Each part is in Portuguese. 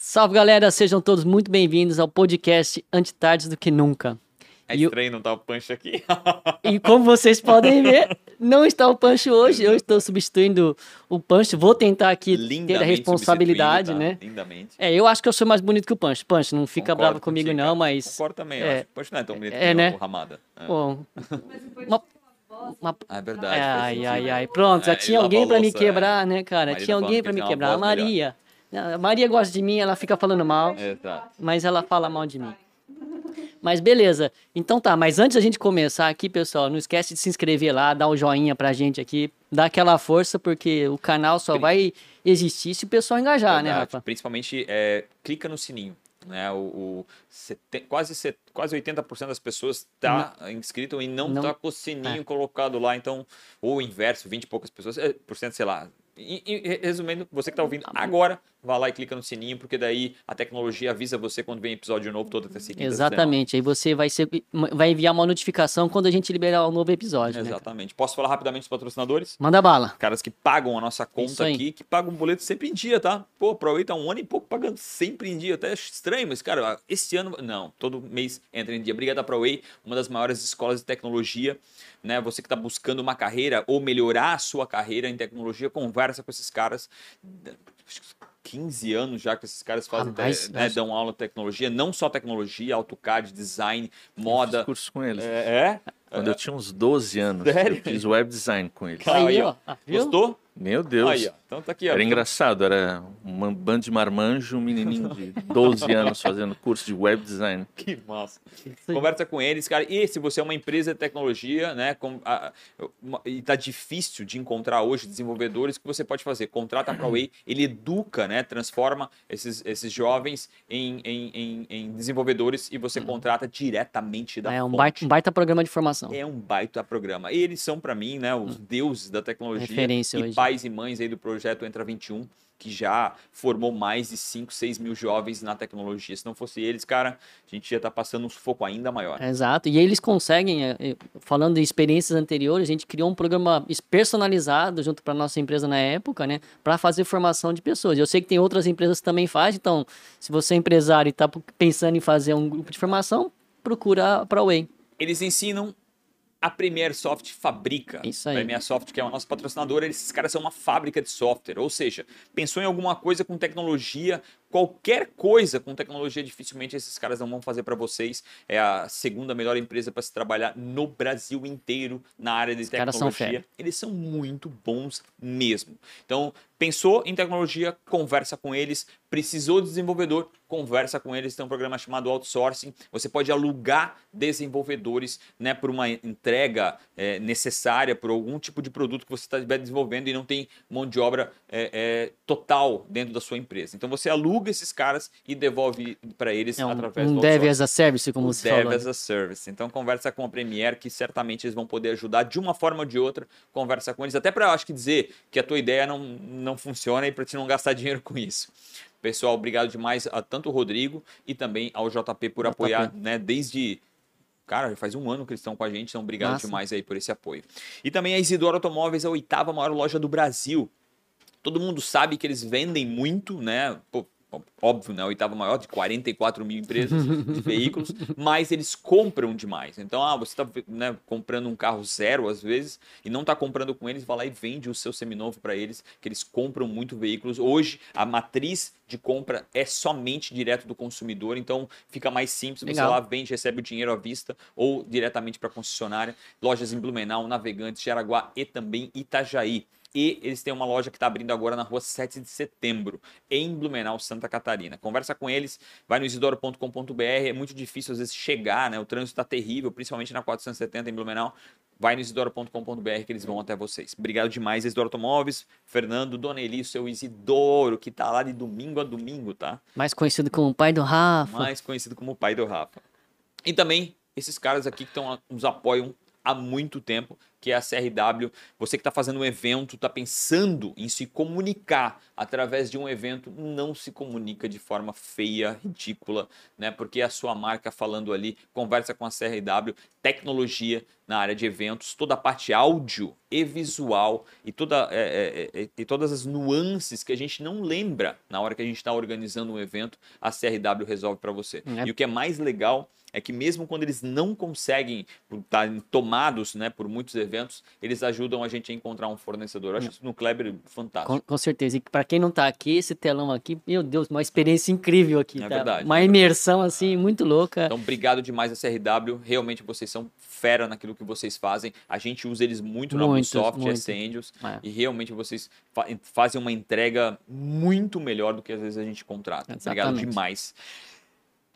Salve galera, sejam todos muito bem-vindos ao podcast Antitardes do que Nunca. É E eu- estranho não tá o punch aqui. E como vocês podem ver, não está o Pancho hoje, eu estou substituindo o Pancho, vou tentar aqui ter a Lindamente responsabilidade, substituído, né? tá? Lindamente. É, eu acho que eu sou mais bonito que o Pancho. Pancho, não fica Concordo bravo comigo contigo, não, mas... Concordo também, eu é. o punch não é tão bonito É, que né? o Ramada. É. Bom, uma- uma- Ah, é verdade. Ai, ai, ai. Pronto, já É, tinha alguém lavou pra a me louça, quebrar, né, cara? Maria Tinha tá alguém que me quebrar. A. Maria. A Maria gosta de mim, ela fica falando mal, Exato. mas ela fala mal de mim. Mas beleza. Então tá, mas antes da gente começar aqui, pessoal, não esquece de se inscrever lá, dar o joinha pra gente aqui, dar aquela força, porque o canal só vai existir se o pessoal engajar, né, Verdade. Rafa? Principalmente, é, clica no sininho. Né? O, o seten- quase, set- quase 80% das pessoas tá inscrito e não, Não- tá com o sininho é. colocado lá. Então, ou o inverso, 20 e poucas pessoas, é, por cento, sei lá. E, e, resumindo, você que tá ouvindo agora, vá lá e clica no sininho, porque daí a tecnologia avisa você quando vem episódio novo toda terça e quinta. Exatamente. Aí você vai, ser, vai enviar uma notificação quando a gente liberar o novo episódio, né? Exatamente. Posso falar rapidamente dos patrocinadores? Manda bala. Caras que pagam a nossa conta aqui, que pagam o boleto sempre em dia, tá? Pô, tá um ano e pouco pagando sempre em dia. Até estranho, mas, cara, esse ano. Não, todo mês entra em dia. Obrigado, ProWay, uma das maiores escolas de tecnologia. Né? Você que está buscando uma carreira ou melhorar a sua carreira em tecnologia, conversa com esses caras. Acho que 15 anos já que esses caras fazem, mais, né, dão aula de tecnologia, não só tecnologia, AutoCAD, design, Eu moda. fiz curso com eles. É? é? Quando eu tinha uns 12 anos, Sério? eu fiz web design com eles. Aí, ó. Ah? Gostou? Meu Deus. Aí, ó. Então tá aqui, ó. Era engraçado, era um bando de marmanjo, um menininho de 12 anos fazendo curso de web design. Que massa. Conversa com eles, cara. E se você é uma empresa de tecnologia, né? com- a- uma- e tá difícil de encontrar hoje desenvolvedores, o que você pode fazer? Contrata a ProWay, ele educa, né? Transforma esses, esses jovens em, em, em, em desenvolvedores e você contrata diretamente da É um baita, um baita programa de formação. É um baita programa. E eles são, para mim, né, os deuses da tecnologia Hum. Referência e hoje. Pais e mães aí do projeto Entra 21, que já formou mais de 5, 6 mil jovens na tecnologia. Se não fosse eles, cara, a gente ia estar passando um sufoco ainda maior. Exato. E eles conseguem, é, é, falando de experiências anteriores, a gente criou um programa personalizado junto para nossa empresa na época, né, para fazer formação de pessoas. Eu sei que tem outras empresas que também fazem, então, se você é empresário e está pensando em fazer um grupo de formação, procura para Way. Eles ensinam a Premier Soft fabrica. Isso aí. Premier Soft, que é o nosso patrocinador, esses caras são uma fábrica de software. Ou seja, pensou em alguma coisa com tecnologia, qualquer coisa com tecnologia, dificilmente esses caras não vão fazer para vocês. É a segunda melhor empresa para se trabalhar no Brasil inteiro na área de são tecnologia. Eles são muito bons mesmo. Então, pensou em tecnologia, conversa com eles. Precisou de desenvolvedor, conversa com eles. Tem um programa chamado Outsourcing. Você pode alugar desenvolvedores né, por uma entrega é, necessária, por algum tipo de produto que você está desenvolvendo e não tem mão de obra é, é, total dentro da sua empresa. Então, você aluga esses caras e devolve para eles É um, através um do Dev as a Service, como O você Dev as a Service. Então conversa com a Premiere que certamente eles vão poder ajudar de uma forma ou de outra. Conversa com eles até para acho que dizer que a tua ideia não, não funciona e para te não gastar dinheiro com isso. Pessoal, obrigado demais a tanto o Rodrigo e também ao JP por JP. apoiar, né, desde Cara, já faz um ano que eles estão com a gente, então obrigado Massa. demais aí por esse apoio. E também a Isidoro Automóveis, a oitava maior loja do Brasil. Todo mundo sabe que eles vendem muito, né? Pô, óbvio, né? A oitava maior de 44 mil empresas de veículos, mas eles compram demais. Então, ah, você está né, comprando um carro zero às vezes e não está comprando com eles, vai lá e vende o seu seminovo para eles, que eles compram muito veículos. Hoje, a matriz de compra é somente direto do consumidor, então fica mais simples. Você Legal. lá vende, recebe o dinheiro à vista ou diretamente para a concessionária. Lojas em Blumenau, Navegantes, Jaraguá e também Itajaí. E eles têm uma loja que está abrindo agora na rua 7 de setembro, em Blumenau, Santa Catarina. Conversa com eles, vai no isidoro.com.br. É muito difícil às vezes chegar, né? O trânsito está terrível, principalmente na 470 em Blumenau. Vai no isidoro.com.br que eles vão até vocês. Obrigado demais, Isidoro Automóveis, Fernando, Dona Eli, seu Isidoro, que tá lá de domingo a domingo, tá? Mais conhecido como o pai do Rafa. mais conhecido como o pai do Rafa. E também esses caras aqui que tão, nos apoiam há muito tempo, que é a CRW. Você que está fazendo um evento, está pensando em se comunicar através de um evento, não se comunica de forma feia, ridícula, né? Porque a sua marca falando ali, conversa com a CRW, tecnologia na área de eventos, toda a parte áudio e visual e, toda, é, é, é, e todas as nuances que a gente não lembra na hora que a gente está organizando um evento, a CRW resolve para você. É. E o que é mais legal é que mesmo quando eles não conseguem estar tomados né, por muitos eventos, eles ajudam a gente a encontrar um fornecedor. Eu acho isso no Kleber fantástico. Com, com certeza. E para quem não está aqui, esse telão aqui, meu Deus, uma experiência incrível aqui. É tá? verdade. Uma imersão assim, muito louca. Então, obrigado demais a CRW. Realmente vocês são fera naquilo que vocês fazem. A gente usa eles muito, na Ubisoft, muito. SC Angels. É. E realmente vocês fa fazem uma entrega muito melhor do que às vezes a gente contrata. Exatamente. Obrigado demais.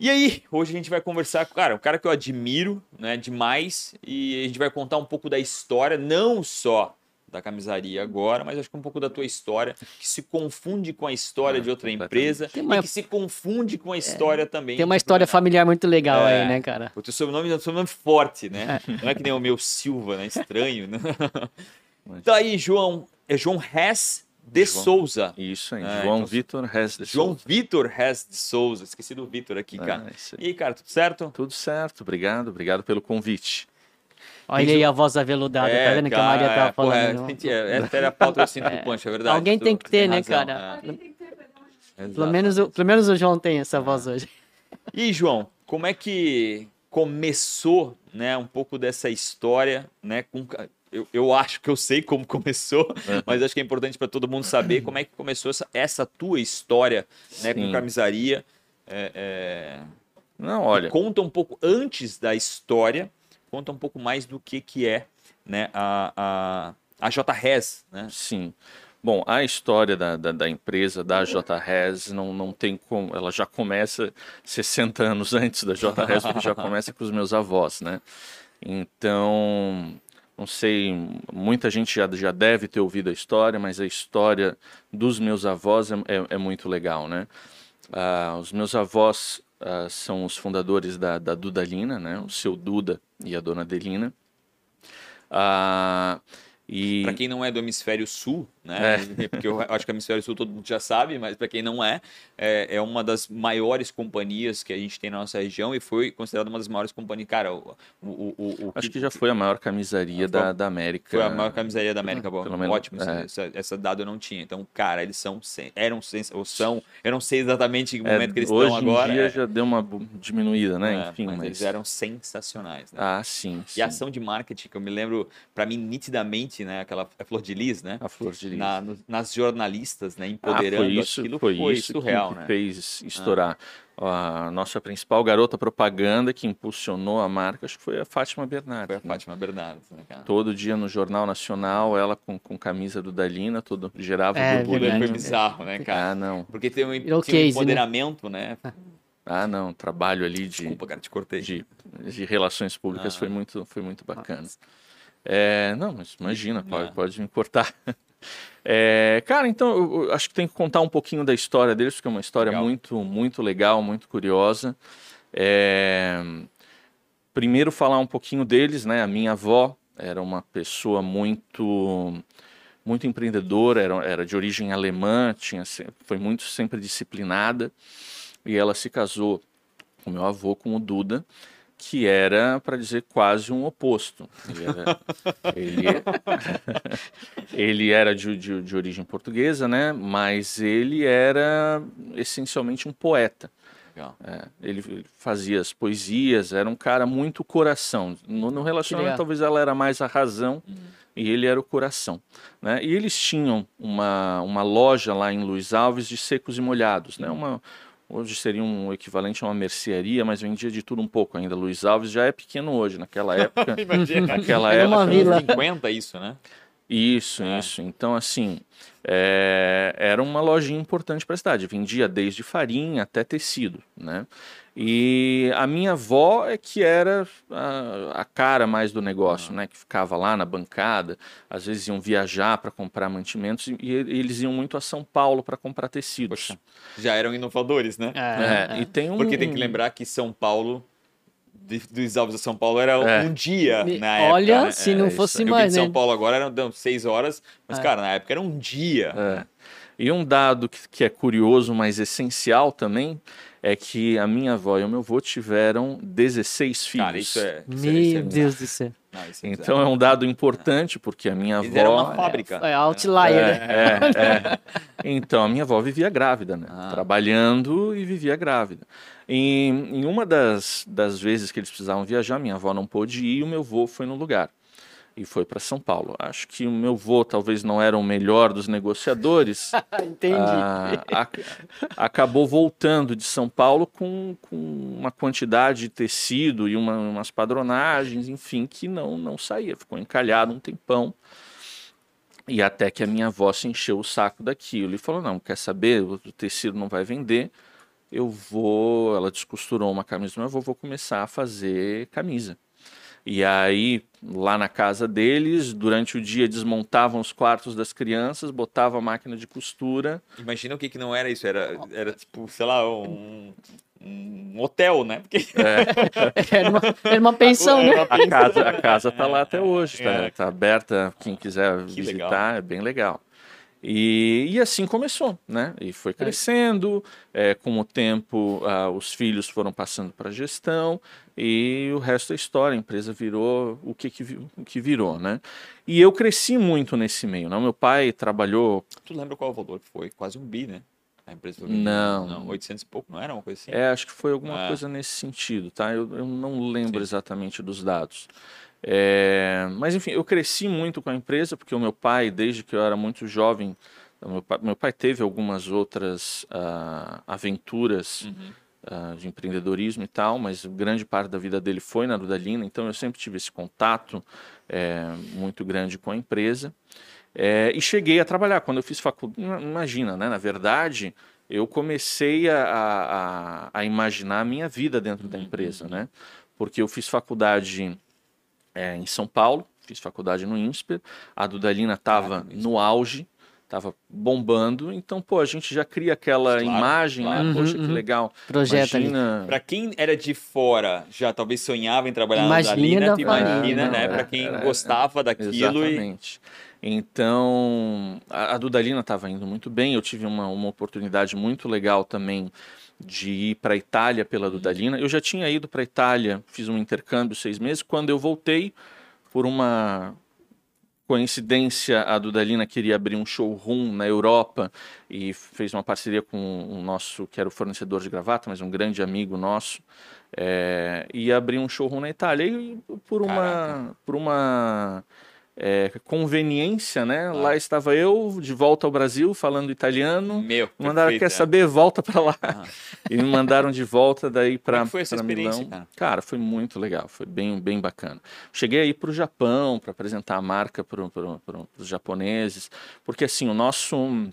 E aí, hoje a gente vai conversar com cara, um cara que eu admiro, né, demais, e a gente vai contar um pouco da história, não só da camisaria agora, mas acho que um pouco da tua história, que se confunde com a história ah, de outra empresa uma... e que se confunde com a história é, também. Tem uma história familiar muito legal é, aí, né, cara? O teu sobrenome é um sobrenome forte, né? É. Não é que nem o meu Silva, né? Estranho, né? Mas... Tá aí, João. É João Hess de João, Souza. Isso aí, é, João então, Vitor Res de João Souza. Vitor Res de Souza. Esqueci do Vitor aqui, é, cara. e aí, cara, tudo certo? Tudo certo, obrigado, obrigado pelo convite. Olha aí a voz aveludada, tá é, tá vendo cara, que a Maria tava é, falando? Pô, é, essa era a pauta do cinto do punch, é verdade. Alguém tem que ter, né, razão, cara? É. Pelo, menos, pelo menos o João tem essa voz hoje. E aí, João, como é que começou, né, um pouco dessa história, né, com eu, eu acho que eu sei como começou, uhum. mas acho que é importante para todo mundo saber como é que começou essa, essa tua história né, com camisaria. É, é... Não, olha. Conta um pouco antes da história, conta um pouco mais do que, que é né, a, a, a JRES. Né? Sim. Bom, a história da, da, da, empresa, da JRES, não, não tem como. Ela já começa 60 anos antes da JRES, porque já começa com os meus avós, né? Então, não sei, muita gente já, já deve ter ouvido a história, mas a história dos meus avós é, é, é muito legal, né? Ah, os meus avós ah, são os fundadores da, da Dudalina, né? O seu Duda e a dona Delina. Ah, e... Para quem não é do hemisfério sul, né? É. Porque eu acho que o hemisfério sul todo mundo já sabe, mas para quem não é, é, é, uma das maiores companhias que a gente tem na nossa região e foi considerada uma das maiores companhias. Cara, o, o, o, o acho que já foi a maior camisaria da, da América. Foi a maior camisaria da América, bom. Pelo menos, Ótimo, é. essa, essa dado eu não tinha. Então, cara, eles são, eram, ou são, eu não sei exatamente em que é, momento que eles estão agora. Hoje em dia já deu uma diminuída, né? É, Enfim, mas, mas, eles eram sensacionais. Né? Ah, sim, sim. E a ação de marketing que eu me lembro, para mim nitidamente, né? Aquela a Flor de Lis, né? A Flor de Lis. Na, no, nas jornalistas, né? Empoderando ah, foi isso, aquilo foi, foi isso surreal, que, né? fez estourar. Ah. A nossa principal garota propaganda que impulsionou a marca, acho que foi a Fátima Bernardes. Foi a né? Fátima Bernardes, né, cara? Todo dia no Jornal Nacional, ela com, com camisa do Dalina, todo, gerava é, burburinho. Foi bizarro, né, cara? Ah, não. Porque tem um, tinha um né? empoderamento, né? né? Ah, não, trabalho ali de. Desculpa, cara, te cortei. De, de relações públicas ah. foi, muito, foi muito bacana. Nossa. É, não, mas imagina, pode, é. pode me cortar. É, cara, então eu acho que tem que contar um pouquinho da história deles, porque é uma história legal. muito, muito legal, muito curiosa. É, primeiro falar um pouquinho deles, né? A minha avó era uma pessoa muito, muito empreendedora, era, era de origem alemã, tinha, foi muito sempre disciplinada e ela se casou com meu avô, com o Duda que era, para dizer, quase um oposto. Ele era, ele, ele era de, de, de, origem portuguesa, né? mas ele era essencialmente um poeta. É, ele fazia as poesias, era um cara muito coração. No, no relacionamento, talvez ela era mais a razão uhum. e ele era o coração. Né? E eles tinham uma, uma loja lá em Luiz Alves de secos e molhados, né? uma, Hoje seria um equivalente a uma mercearia, mas vendia de tudo um pouco ainda. Luiz Alves já é pequeno hoje, naquela época. naquela época. Uma vila. 50 isso, né? Isso, é. isso. Então, assim, é, era uma lojinha importante para a cidade. Vendia desde farinha até tecido, né? E a minha avó é que era a, a cara mais do negócio, ah. né? Que ficava lá na bancada, às vezes iam viajar para comprar mantimentos e, e, eles iam muito a São Paulo para comprar tecidos. Poxa, já eram inovadores, né? É, é, E tem um, Porque tem que lembrar que São Paulo dos Alves a São Paulo era é. um dia na época. Olha, né? se não é, fosse eu mais, de né? São Paulo agora eram seis horas, mas, É. cara, na época era um dia. É. E um dado que, que é curioso, mas essencial também, é que a minha avó e o meu avô tiveram 16 filhos. Cara, isso é. isso é- Meu isso é- Deus do céu. não, é Então é um dado importante, porque a minha Eles avó. uma fábrica. É outlier, né? É, é. Então, a minha avó vivia grávida, né? Ah. Trabalhando e vivia grávida. E, em uma das, das vezes que eles precisavam viajar, minha avó não pôde ir e o meu avô foi no lugar. E foi para São Paulo. Acho que o meu avô talvez não era o melhor dos negociadores. Entendi. Ah, ac- acabou voltando de São Paulo com, com uma quantidade de tecido e uma- umas padronagens, enfim, que não, não saía. Ficou encalhado um tempão. E até que a minha avó se encheu o saco daquilo e falou: Não, quer saber? O tecido não vai vender. Eu vou. Ela descosturou uma camisa do meu avô, vou começar a fazer camisa. E aí, lá na casa deles, durante o dia desmontavam os quartos das crianças, botavam a máquina de costura. Imagina o que que não era isso. Era, era tipo, sei lá, um, um hotel, né? Porque Era uma, era uma pensão, né? A casa, a casa tá lá até hoje, tá, É. tá aberta, quem quiser Que visitar, legal. é bem legal. E, e assim começou, né? E foi crescendo, é, com o tempo ah, os filhos foram passando para a gestão e o resto é história, a empresa virou o que, que, o que virou, né? E eu cresci muito nesse meio, né? Meu pai trabalhou, tu lembra qual o valor que foi? Quase um bi, né? A empresa foi. Não. não. 800 e pouco, não era uma coisa assim? é, acho que foi alguma Ah. coisa nesse sentido, tá? Eu, eu não lembro Sim. exatamente dos dados. É, mas enfim, eu cresci muito com a empresa, porque o meu pai, desde que eu era muito jovem, meu pai, meu pai teve algumas outras ah, aventuras Uhum. ah, de empreendedorismo e tal, mas grande parte da vida dele foi na Dudalina, então eu sempre tive esse contato é, muito grande com a empresa. É, e cheguei a trabalhar. Quando eu fiz faculdade, imagina, né? Na verdade, eu comecei a, a, a imaginar a minha vida dentro da empresa, né? Porque eu fiz faculdade é, em São Paulo, fiz faculdade no INSPER, a Dudalina estava no auge, estava bombando, então, pô, a gente já cria aquela Claro, imagem, claro. né? Uhum, Poxa, que uhum. legal. Projeta ali. Imagina... Pra quem era de fora, já talvez sonhava em trabalhar Imagina na Dalina, da tu imagina, né? Pra é, quem era- gostava daquilo e... Exatamente. Então, a, a Dudalina estava indo muito bem. Eu tive uma, uma oportunidade muito legal também de ir para a Itália pela Dudalina. Eu já tinha ido para a Itália, fiz um intercâmbio seis meses. Quando eu voltei, por uma coincidência, a Dudalina queria abrir um showroom na Europa e fez uma parceria com o nosso, que era o fornecedor de gravata, mas um grande amigo nosso, é, e abrir um showroom na Itália. E por uma, Caraca. por uma é, conveniência, né? Ah. Lá estava eu, de volta ao Brasil, falando italiano. Meu, Me mandaram, perfeito, quer é. saber? Volta para lá. Ah. E me mandaram de volta daí para é foi essa experiência, Milão. cara? Cara, foi muito legal, foi bem, bem bacana. Cheguei aí para o Japão para apresentar a marca para os japoneses, porque assim, o nosso.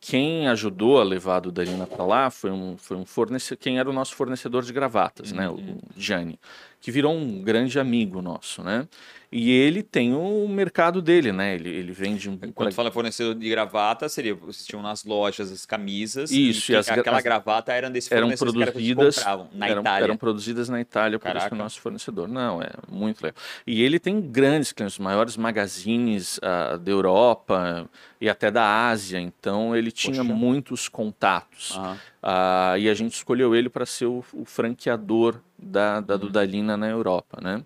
Quem ajudou a levar a Dudalina para lá foi um, foi um fornecedor, quem era o nosso fornecedor de gravatas, né? Uhum. O Gianni, que virou um grande amigo nosso, né? E ele tem o mercado dele, né? Ele, ele vende um. Quando fala fornecedor de gravata, seria, vocês tinham nas lojas as camisas Isso, e, as aquela as- gravata eram desse eram fornecedor que produzidas compravam na eram, Itália. eram produzidas na Itália por isso que Caraca. o nosso fornecedor. Não, é muito legal. E ele tem grandes clientes, os maiores magazines ah, da Europa e até da Ásia. Então ele tinha Poxa. muitos contatos. Aham. Ah, e a gente escolheu ele para ser o, o franqueador da, da Uhum. Dudalina na Europa, né?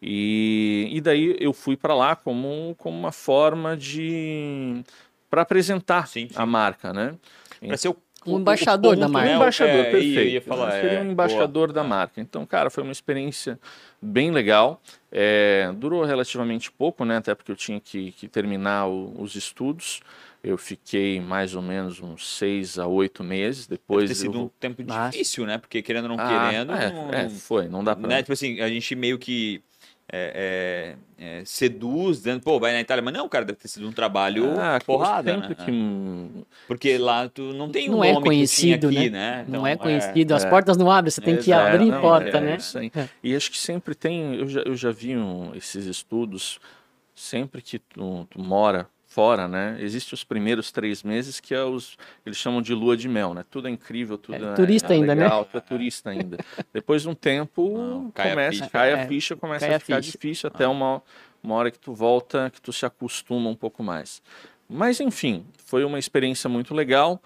E, e daí eu fui para lá como, como uma forma de para apresentar Sim, sim. a marca, né? Pra ser o, Um embaixador da ponto, marca. né? Um O- embaixador, é, perfeito. Eu ia falar, Seria é, um embaixador boa. da marca. Então, cara, foi uma experiência bem legal. É, durou relativamente pouco, né? Até porque eu tinha que, que terminar o- os estudos. Eu fiquei mais ou menos uns seis a oito meses. Deve Depois ter sido eu... um tempo difícil, né? Porque querendo ou não Ah, querendo. é, não- é, foi. Não dá pra... né? Tipo assim, a gente meio que é, é, é, seduz, dizendo, pô, vai na Itália. Mas não, cara, deve ter sido um trabalho Ah, porrada, né? que Porque lá tu não tem Não um é nome que conhecido, aqui, né? né? não Então, é conhecido, as é. portas não abrem, você tem que abrir não, porta, é né? isso aí. É. E acho que sempre tem, eu já, eu já vi um- esses estudos, sempre que tu, tu mora fora, né? Existem os primeiros três meses que é os eles chamam de lua de mel, né? Tudo é incrível, tudo é, é turista ainda, né? legal, né? Tu é turista ainda. Depois de um tempo Não, cai começa, a cai a é, ficha, começa a ficar a difícil até ah. uma uma hora que tu volta, que tu se acostuma um pouco mais. Mas enfim, foi uma experiência muito legal.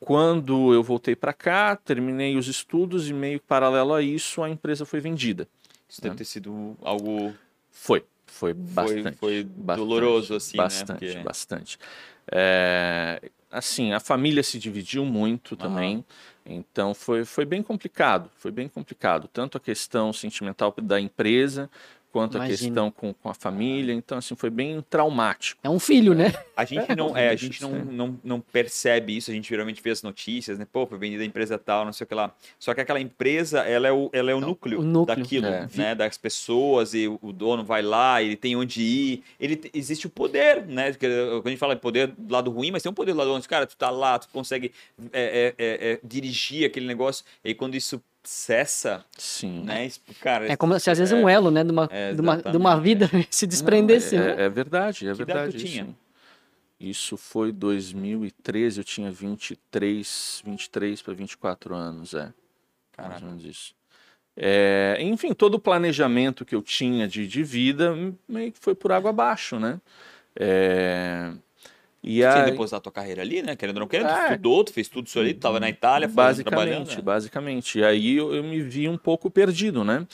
Quando eu voltei para cá, terminei os estudos e meio paralelo a isso, a empresa foi vendida. Isso né? deve ter sido algo. Foi, foi bastante. Foi, foi doloroso, assim, bastante, né? Porque... Bastante, é, assim, a família se dividiu muito também. Então foi, foi bem complicado, foi bem complicado. Tanto a questão sentimental da empresa, quanto Imagina. a questão com, com a família. Então, assim, foi bem traumático. É um filho, né? A gente não, é, a gente não, não, não percebe isso, a gente geralmente vê as notícias, né? Pô, foi vendida a empresa tal, não sei o que lá. Só que aquela empresa, ela é o, ela é o, núcleo, o núcleo daquilo, é. né? Das pessoas, e o dono vai lá, ele tem onde ir. Ele, existe o poder, né? Quando a gente fala de poder do lado ruim, mas tem um poder do lado bom. Cara, tu tá lá, tu consegue é, é, é, é dirigir aquele negócio. E aí, quando isso cessa, Sim. né? Cara, é como se às vezes é, um elo, né? De uma, é, de uma, de uma vida se desprendesse. Não, é, é, verdade, é que verdade. Isso. isso foi 2013, eu tinha 23, 23 para 24 anos, é. Caraca. Mais ou menos isso. É, enfim, todo o planejamento que eu tinha de, de vida meio que foi por água abaixo, né? É, e Você aí... depositar a tua carreira ali, né? Querendo ou não querendo, é. tu estudou, tu fez tudo isso ali, tu tava na Itália, basicamente, né? basicamente. E aí eu, eu, me vi um pouco perdido, né?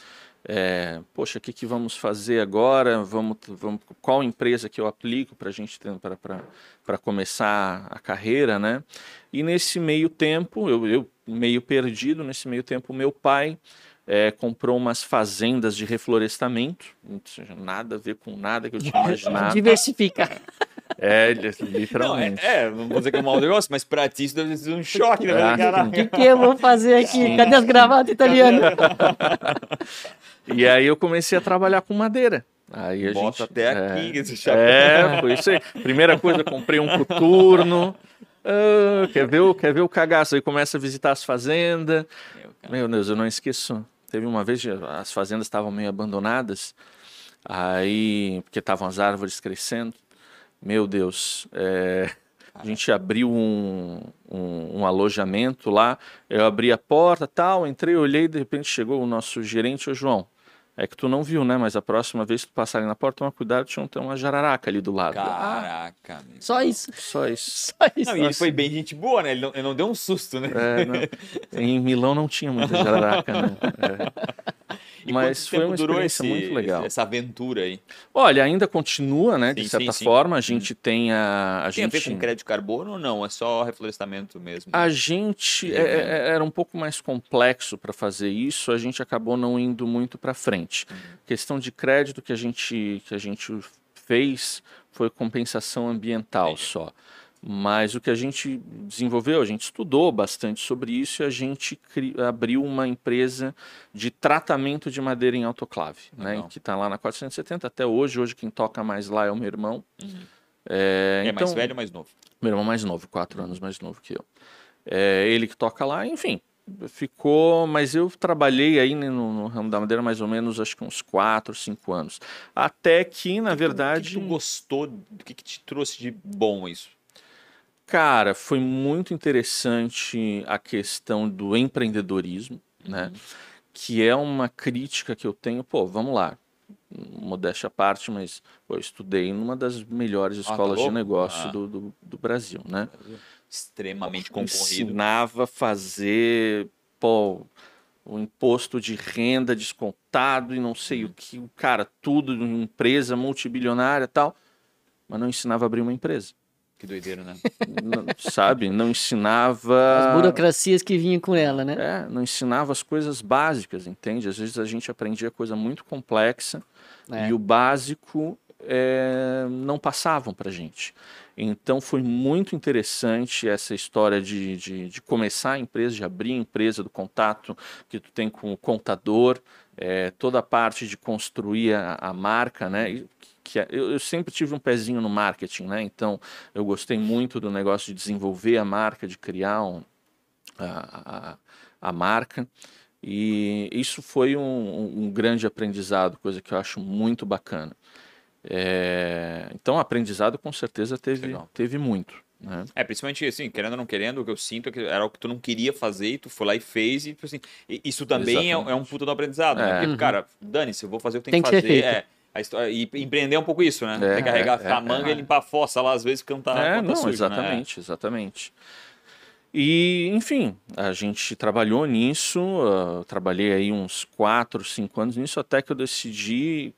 É, poxa, o que, que vamos fazer agora? Vamos, vamos, qual empresa que eu aplico para a gente para começar a carreira, né? E nesse meio tempo, eu, eu meio perdido, nesse meio tempo, meu pai é, comprou umas fazendas de reflorestamento, não nada a ver com nada que eu tinha imaginado. Diversificar. É, literalmente. Não, é, é, não vou dizer que é um mau negócio, mas pra ti isso deve ser um choque, né? O que, que eu vou fazer aqui? Cadê as gravatas italianas? e aí eu comecei a trabalhar com madeira. Aí a Bota gente, até é, aqui esse chapéu. É, foi isso aí. Primeira coisa, comprei um coturno. Uh, quer, ver o, quer ver o cagaço? Aí começa a visitar as fazendas. Meu Deus, eu não esqueço. Teve uma vez, as fazendas estavam meio abandonadas. Aí, porque estavam as árvores crescendo. Meu Deus, é, a gente abriu um, um, um, alojamento lá, eu abri a porta, tal, entrei, olhei, de repente chegou o nosso gerente, o João. É que tu não viu, né? Mas a próxima vez que tu passar ali na porta, toma cuidado, tinha uma jararaca ali do lado. Caraca, ah, Só isso. Só isso. Só isso. Não, e ele foi bem gente boa, né? Ele não, ele não deu um susto, né? É, não, em Milão não tinha muita jararaca, né? É. E Mas foi uma experiência esse, muito legal. Essa aventura aí. Olha, ainda continua, né? De sim, certa sim, forma, sim. a gente tem a. a tem gente... a ver com crédito de carbono ou não? É só reflorestamento mesmo? A gente. É, é, é, era um pouco mais complexo para fazer isso, a gente acabou não indo muito para frente. Uhum. Questão de crédito que a gente, que a gente fez foi compensação ambiental só. Mas o que a gente desenvolveu, a gente estudou bastante sobre isso e a gente abriu uma empresa de tratamento de madeira em autoclave, né, que está lá na 470 até hoje. Hoje quem toca mais lá é o meu irmão. Uhum. É, é então, mais velho ou mais novo? Meu irmão mais novo, quatro anos mais novo que eu. É ele que toca lá, enfim. Ficou, mas eu trabalhei aí no, no, ramo da madeira mais ou menos, acho que uns quatro, cinco anos. Até que, na que verdade. O que, que tu gostou? O que, que te trouxe de bom isso? Cara, foi muito interessante a questão do empreendedorismo, né? Uhum. Que é uma crítica que eu tenho. Pô, vamos lá, modéstia à parte, mas pô, eu estudei numa das melhores escolas ah, tá de negócio ah. do, do, do, Brasil, né? Extremamente concorrido. Ensinava a fazer, pô, o imposto de renda descontado e não sei uhum. o que, cara, tudo de uma empresa multibilionária e tal, mas não ensinava a abrir uma empresa. Que doideira, né? Não, sabe? Não ensinava. As burocracias que vinham com ela, né? É, não ensinava as coisas básicas, entende? Às vezes a gente aprendia coisa muito complexa é. e o básico é, não passavam para gente. Então foi muito interessante essa história de, de, de, começar a empresa, de abrir a empresa, do contato que tu tem com o contador, é, toda a parte de construir a, a marca, né? Que é, eu, eu, sempre tive um pezinho no marketing, né? Então eu gostei muito do negócio de desenvolver a marca, de criar um, a, a, a, marca. E isso foi um, um, grande aprendizado, coisa que eu acho muito bacana. É, então, aprendizado com certeza teve, teve muito. Né? É, principalmente assim, querendo ou não querendo, o que eu sinto é que era o que tu não queria fazer e tu foi lá e fez. E, tipo assim, isso também é, é, um puta do aprendizado. Né? É. Né? Porque, uhum. cara, dane-se, eu vou fazer o que tem, tem que, que fazer. É, história, e empreender um pouco isso, né? É, tem que carregar é, a manga e limpar a fossa lá, às vezes, porque não tá. É, não, né? exatamente, né? exatamente. E, enfim, a gente trabalhou nisso, uh, trabalhei aí uns 4, 5 anos nisso, até que eu decidi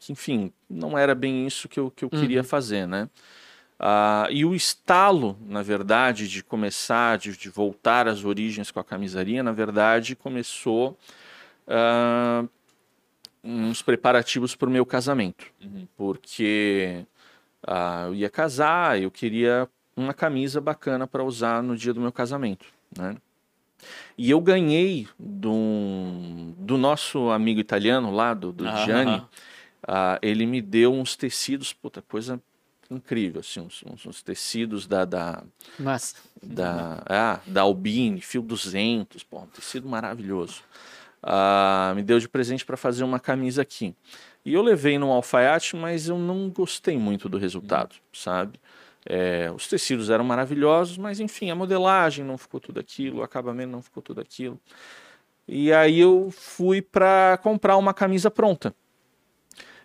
que, enfim, não era bem isso que eu, que eu uhum. queria fazer, né? Uh, e o estalo, na verdade, de começar, de, de, voltar às origens com a camisaria, na verdade, começou uh, uns preparativos para o meu casamento. Uhum. Porque uh, eu ia casar, eu queria uma camisa bacana para usar no dia do meu casamento, né? E eu ganhei do, do nosso amigo italiano lá, do, do ah, Gianni, uh, ele me deu uns tecidos, puta, coisa incrível, assim, uns, uns, uns tecidos da da da, ah, da Albini, fio 200, pô, um tecido maravilhoso. Uh, me deu de presente para fazer uma camisa aqui. E eu levei no alfaiate, mas eu não gostei muito do resultado, sabe? É, os tecidos eram maravilhosos, mas enfim, a modelagem não ficou tudo aquilo, o acabamento não ficou tudo aquilo. E aí eu fui para comprar uma camisa pronta.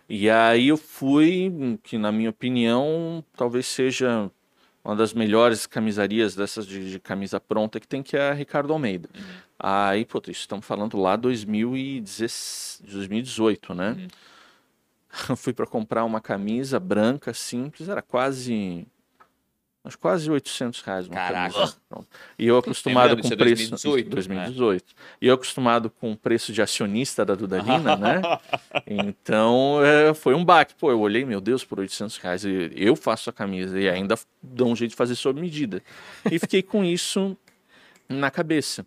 E aí eu fui, que na minha opinião, talvez seja uma das melhores camisarias dessas de, de camisa pronta que tem, que é a Ricardo Almeida. Uhum. Aí, pô, isso estamos falando lá 2018, né? Uhum. Eu fui para comprar uma camisa branca simples, era quase Acho quase 800 reais uma Caraca. camisa. E eu acostumado com preço... 2018. 2018. Né? E eu acostumado com o preço de acionista da Dudalina, né? Então, é, foi um baque. Pô, eu olhei, meu Deus, por 800 reais. Eu faço a camisa e ainda dou um jeito de fazer sob medida. E fiquei com isso na cabeça.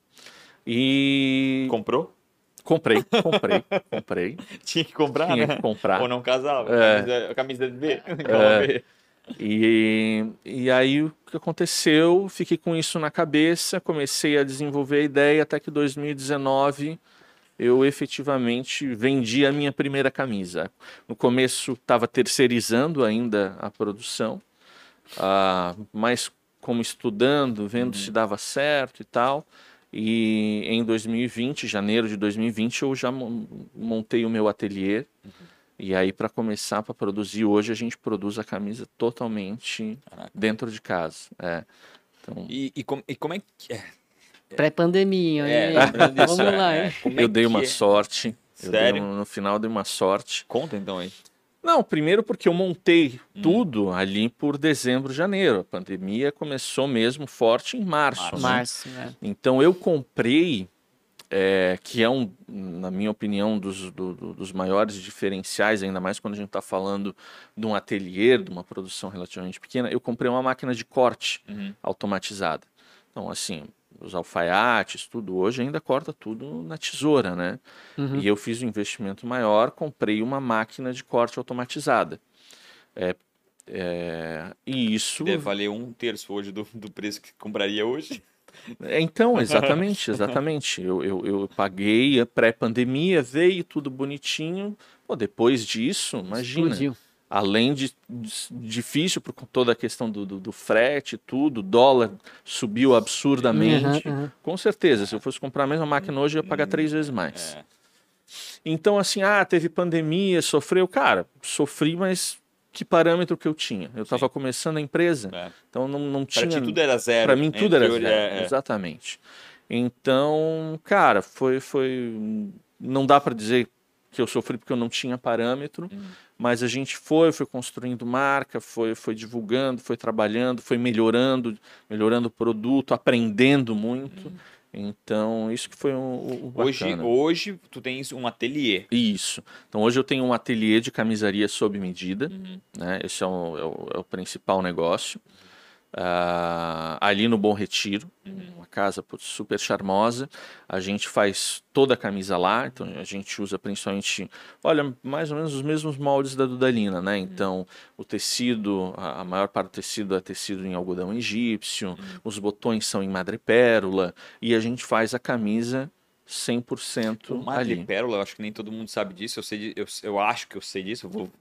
E... Comprou? Comprei, comprei, comprei. Tinha que comprar, Tinha né? que comprar. Ou não casava. É. Camisa, de B. É. E, e aí o que aconteceu? Fiquei com isso na cabeça, comecei a desenvolver a ideia até que 2019 eu efetivamente vendi a minha primeira camisa. No começo estava terceirizando ainda a produção, uh, mas como estudando, vendo uhum. se dava certo e tal. E em 2020, janeiro de 2020, eu já montei o meu ateliê. Uhum e aí, para começar, para produzir, hoje a gente produz a camisa totalmente Caraca. dentro de casa. É. Então... E, e, com, e como é que é? Pré-pandemia, é, Vamos lá, é, eu é dei uma é? sorte. Sério? no final eu dei uma sorte. Conta então aí. Não, primeiro porque eu montei hum. tudo ali por dezembro, janeiro. A pandemia começou mesmo forte em março. Março, né? março né? Então eu comprei é, que é um, na minha opinião, dos, do, dos maiores diferenciais, ainda mais quando a gente está falando de um ateliê, de uma produção relativamente pequena. Eu comprei uma máquina de corte uhum. automatizada. Então, assim, os alfaiates, tudo hoje ainda corta tudo na tesoura, né? Uhum. E eu fiz um investimento maior, comprei uma máquina de corte automatizada. É, é, e isso. Deve valer um terço hoje do, do preço que compraria hoje. É, então, exatamente, exatamente. Eu, eu, eu paguei a pré-pandemia, veio tudo bonitinho. Pô, depois disso, imagina. Explodiu. Além de, de difícil por toda a questão do, do, do frete, tudo, dólar subiu absurdamente. Uhum, uhum. Com certeza, se eu fosse comprar a mesma máquina hoje, eu ia pagar três vezes mais. É. Então, assim, ah, teve pandemia, sofreu. Cara, sofri, mas que parâmetro que eu tinha. Eu estava começando a empresa, é. então não, não tinha. Para tudo era zero. Para mim tudo era zero. É. Exatamente. Então, cara, foi, foi. Não dá para dizer que eu sofri porque eu não tinha parâmetro, uhum. mas a gente foi, foi construindo marca, foi, foi divulgando, foi trabalhando, foi melhorando, melhorando o produto, aprendendo muito. Uhum. Então, isso que foi um, um hoje, hoje tu tens um ateliê. Isso. Então, hoje eu tenho um ateliê de camisaria sob medida. Uhum. Né? Esse é o, é o, é o principal negócio. Uh, ali no Bom Retiro, uhum. uma casa super charmosa. A gente faz toda a camisa lá, então a gente usa principalmente, olha, mais ou menos os mesmos moldes da Dudalina, né? Uhum. Então, o tecido, a, a, maior parte do tecido é tecido em algodão egípcio, uhum. os botões são em madrepérola, e a gente faz a camisa 100% o madrepérola, eu acho que nem todo mundo sabe disso, eu, sei, eu, eu acho que eu sei disso, eu vou